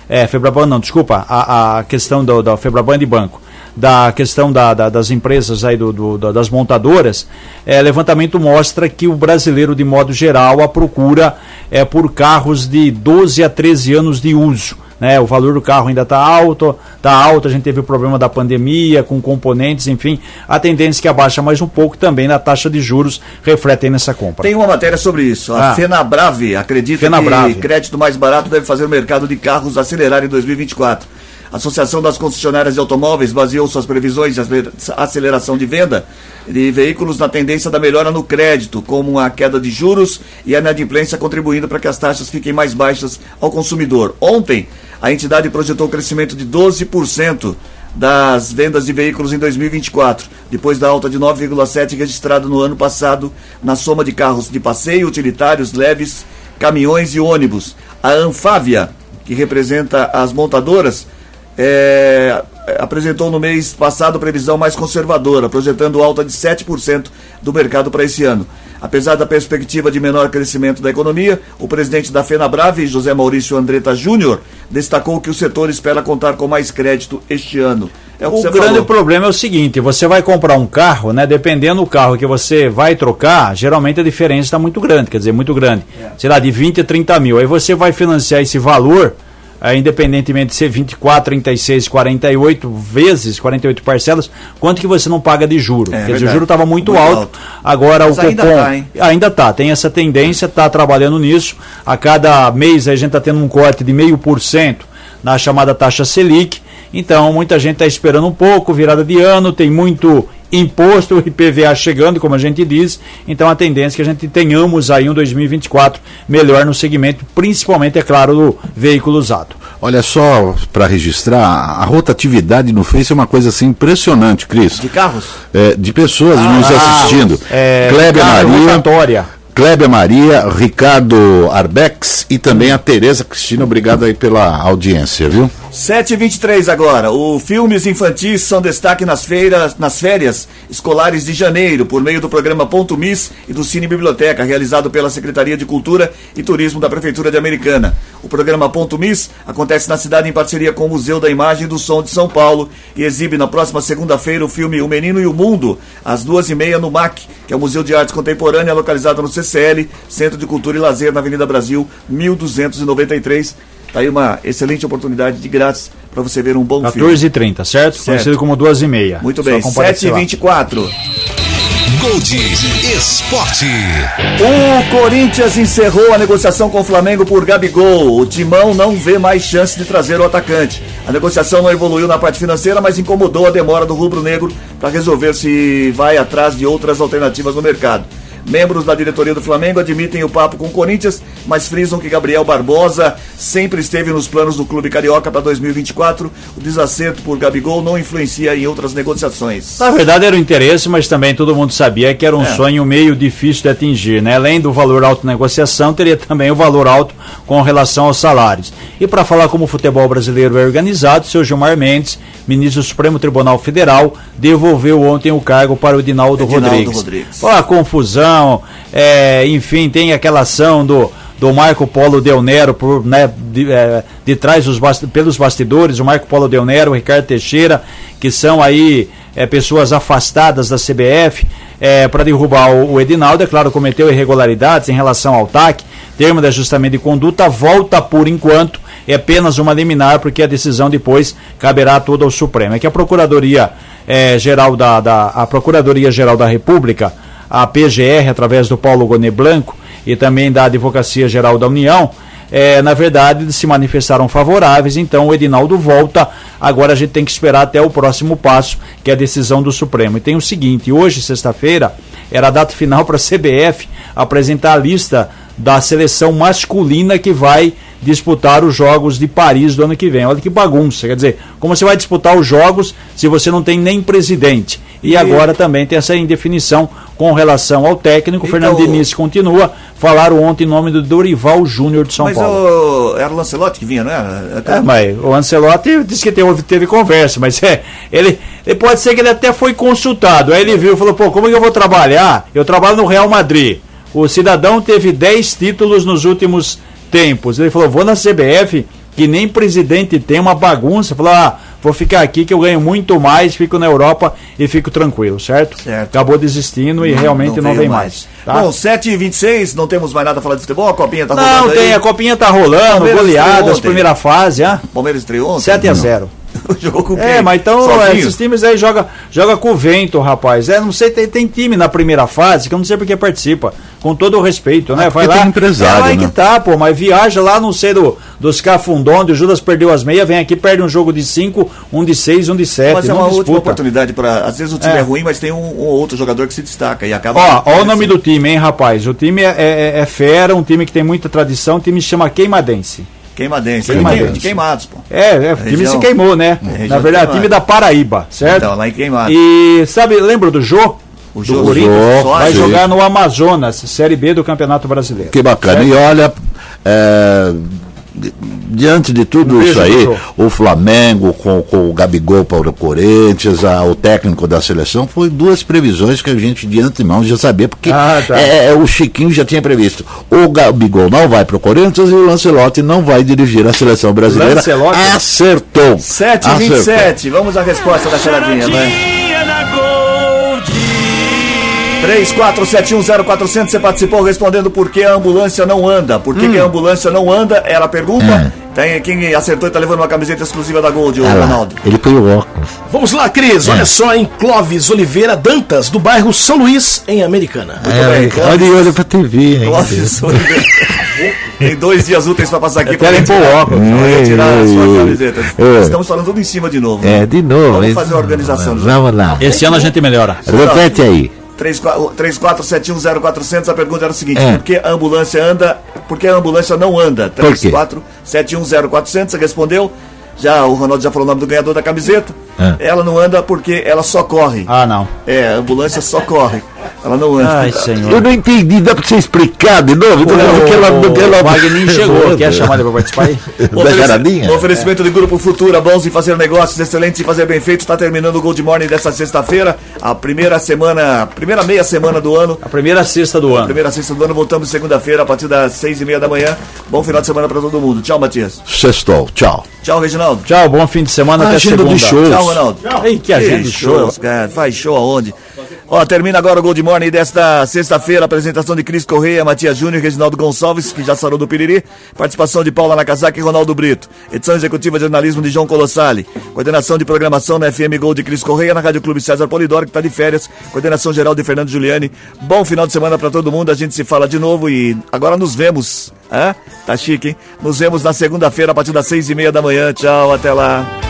é, Febraban não, desculpa, a, a questão do, da Febraban de banco, da questão da, da, das empresas aí do, do das montadoras, é, levantamento mostra que o brasileiro de modo geral a procura é por carros de 12 a 13 anos de uso né? O valor do carro ainda está alto, está alto, a gente teve o problema da pandemia com componentes, enfim, a tendência é que abaixa mais um pouco também na taxa de juros refletem nessa compra. Tem uma matéria sobre isso. A ah. Fenabrave acredita Fenabrave. que crédito mais barato deve fazer o mercado de carros acelerar em 2024. A Associação das Concessionárias de Automóveis baseou suas previsões de aceleração de venda de veículos na tendência da melhora no crédito, como a queda de juros e a inadimplência contribuindo para que as taxas fiquem mais baixas ao consumidor. Ontem, a entidade projetou um crescimento de 12% das vendas de veículos em 2024, depois da alta de 9,7% registrada no ano passado na soma de carros de passeio, utilitários, leves, caminhões e ônibus. A Anfávia, que representa as montadoras, é, apresentou no mês passado previsão mais conservadora, projetando alta de 7% do mercado para esse ano. Apesar da perspectiva de menor crescimento da economia, o presidente da FenaBrave, José Maurício Andretta Júnior, destacou que o setor espera contar com mais crédito este ano. É o, o grande falou. problema é o seguinte: você vai comprar um carro, né? Dependendo do carro que você vai trocar, geralmente a diferença está muito grande, quer dizer, muito grande. É. Sei lá, de 20 a 30 mil. Aí você vai financiar esse valor é, independentemente de ser 24, 36, 48 vezes, 48 parcelas, quanto que você não paga de juro? É, Quer dizer, o juro estava muito, muito, alto. alto. Agora Mas o ainda Copom tá, ainda está, tem essa tendência, está trabalhando nisso. A cada mês a gente está tendo um corte de meio por cento na chamada taxa Selic. Então, muita gente está esperando um pouco, virada de ano, tem muito imposto IPVA chegando, como a gente diz, então a tendência é que a gente tenhamos aí um 2024 melhor no segmento, principalmente, é claro, do veículo usado. Olha só, para registrar, a rotatividade no Face é uma coisa assim impressionante, Cris. De carros? É, de pessoas ah, nos assistindo. É, Kleber Maria. Rotatória. Kleber Maria, Ricardo Arbex e também a Tereza Cristina. Obrigado aí pela audiência, viu? 7h23 agora. O filmes infantis são destaque nas feiras, nas férias escolares de janeiro, por meio do programa Ponto Miss e do Cine Biblioteca, realizado pela Secretaria de Cultura e Turismo da Prefeitura de Americana. O programa Ponto Miss acontece na cidade em parceria com o Museu da Imagem e do Som de São Paulo e exibe na próxima segunda-feira o filme O Menino e o Mundo, às duas e meia no MAC, que é o Museu de Arte Contemporânea, localizado no CCL, Centro de Cultura e Lazer, na Avenida Brasil, 1293 Tá aí uma excelente oportunidade de grátis para você ver um bom 14 filme. 14h30, certo? certo? Conhecido como 2 e meia. Muito bem, 7h24. Gold Esporte. O Corinthians encerrou a negociação com o Flamengo por Gabigol. O Timão não vê mais chance de trazer o atacante. A negociação não evoluiu na parte financeira, mas incomodou a demora do rubro-negro para resolver se vai atrás de outras alternativas no mercado. Membros da diretoria do Flamengo admitem o papo com o Corinthians, mas frisam que Gabriel Barbosa sempre esteve nos planos do clube carioca para 2024. O desacerto por Gabigol não influencia em outras negociações. Na verdade era o interesse, mas também todo mundo sabia que era um é. sonho meio difícil de atingir, né? Além do valor alto da negociação, teria também o valor alto com relação aos salários. E para falar como o futebol brasileiro é organizado, seu Gilmar Mendes, ministro do Supremo Tribunal Federal, devolveu ontem o cargo para o Edinaldo, Edinaldo Rodrigues. Rodrigues. Olha a confusão é, enfim, tem aquela ação do, do Marco Polo Del Nero por, né, de, é, de trás dos pelos bastidores, o Marco Polo Del Nero, o Ricardo Teixeira, que são aí é, pessoas afastadas da CBF é, para derrubar o, o, Edinaldo, é claro, cometeu irregularidades em relação ao TAC, termo de ajustamento de conduta, volta por enquanto, é apenas uma liminar, porque a decisão depois caberá toda ao Supremo. É que a Procuradoria é, Geral da, da a Procuradoria Geral da República a PGR, através do Paulo Gonê Blanco, e também da Advocacia Geral da União, é, na verdade, se manifestaram favoráveis, então o Edinaldo volta. Agora a gente tem que esperar até o próximo passo, que é a decisão do Supremo. E tem o seguinte: hoje, sexta-feira, era a data final para a CBF apresentar a lista da seleção masculina que vai disputar os Jogos de Paris do ano que vem. Olha que bagunça. Quer dizer, como você vai disputar os Jogos se você não tem nem presidente? E, e... agora também tem essa indefinição com relação ao técnico. Então, Fernando Diniz continua. Falaram ontem em nome do Dorival Júnior de São mas Paulo. Mas era o Lancelotti que vinha, não era? É, mas o Lancelotti disse que teve, teve conversa, mas é, ele, ele pode ser que ele até foi consultado. Aí ele viu e falou: pô, como é que eu vou trabalhar? Eu trabalho no Real Madrid. O cidadão teve 10 títulos nos últimos tempos. Ele falou: vou na CBF, que nem presidente tem uma bagunça. Falou: ah, vou ficar aqui que eu ganho muito mais, fico na Europa e fico tranquilo, certo? certo. Acabou desistindo e realmente não, não vem mais. mais tá? Bom, 7h26, não temos mais nada a falar de futebol, a copinha tá rolando. Não, tem, aí. a copinha tá rolando, goleadas, primeira fase, ah. Palmeiras estreou ontem? 7 a 0 Jogou com quem? É, mas então é, esses times aí joga, joga com o vento, rapaz. É, não sei, tem, tem time na primeira fase que eu não sei porque participa. Com todo o respeito, né? Ah, Vai lá. Empresário, é lá né? que tá, pô, mas viaja lá, não sei, do, dos Cafundó, onde o Judas perdeu as meias, vem aqui, perde um jogo de 5, um de 6, um de 7. Mas é uma disputa. última oportunidade para. Às vezes o time é. é, ruim, mas tem um, um outro jogador que se destaca e acaba. Ó, ó o nome do time, hein, rapaz? O time é, é, é fera, um time que tem muita tradição, o time se chama Queimadense. Queimadense. Queimadense. De queimados, pô. É, é o time se queimou, né? Na verdade, time da Paraíba, certo? Então, lá em Queimados. E sabe, lembra do Jô? O Jô, do Corinthians? vai sim. jogar no Amazonas, Série B do Campeonato Brasileiro. Que bacana. Certo? E olha, é, diante de tudo um isso aí, o Flamengo com, com o Gabigol para o Corinthians, a, o técnico da seleção, foi duas previsões que a gente de antemão já sabia, porque ah, tá. é, é, o Chiquinho já tinha previsto. O Gabigol não vai para o Corinthians e o Lancelotti não vai dirigir a seleção brasileira. Lancelotti acertou. 7 27 vamos à resposta da charadinha, né? 34710400, você participou respondendo por que a ambulância não anda. Por que, hum. que a ambulância não anda? Era a pergunta. É. Tem, quem acertou e tá levando uma camiseta exclusiva da Gold, o ah, Ronaldo. Ele põe o óculos. Vamos lá, Cris. É. Olha só, em Clóvis Oliveira Dantas, do bairro São Luís, em Americana. Muito é, bem. Clóvis, olha, olha pra TV. Hein, Clóvis Oliveira. Tem dois dias úteis para passar aqui para pôr o óculos. Ei, tirar a sua camiseta. Estamos falando tudo em cima de novo. É, de novo. Vamos fazer a organização. Vamos lá. Esse ano a gente melhora. Repete aí. 34710400, a pergunta era o seguinte: é. por que a ambulância anda? Por que a ambulância não anda? 34710400, você respondeu. Já o Ronaldo já falou o nome do ganhador da camiseta. É. Ela não anda porque ela só corre. Ah, não. É, a ambulância só corre. Ela não anda. Ai, senhor. Eu não entendi, dá pra você explicar de novo? Então, o, que ela, o, ela... o Wagner chegou, quer chamar ele pra participar aí? da Oferecimento de Grupo Futura, bons em fazer negócios, excelentes em fazer bem feito. Está terminando o Gold Morning dessa sexta-feira, a primeira semana, primeira meia semana do ano. A primeira sexta do ano. A primeira sexta do ano, voltamos segunda-feira, a partir das seis e meia da manhã. Bom final de semana pra todo mundo. Tchau, Matias. Sextou, tchau. Tchau, Reginaldo. Tchau, bom fim de semana, até agenda segunda. shows. Tchau, Ronaldo. Ei, que agenda de shows, show. cara. Faz show aonde? Ó, termina agora o Gold Morning desta sexta-feira. Apresentação de Cris Correia, Matias Júnior, Reginaldo Gonçalves, que já sarou do Piriri. Participação de Paula Nakazaki e Ronaldo Brito. Edição executiva de jornalismo de João Colossali. Coordenação de programação na FM Gold de Cris Correia, na Rádio Clube César Polidoro, que está de férias. Coordenação geral de Fernando Giuliani. Bom final de semana para todo mundo. A gente se fala de novo e agora nos vemos. Hã? Tá chique, hein? Nos vemos na segunda-feira a partir das seis e meia da manhã. Tchau, até lá.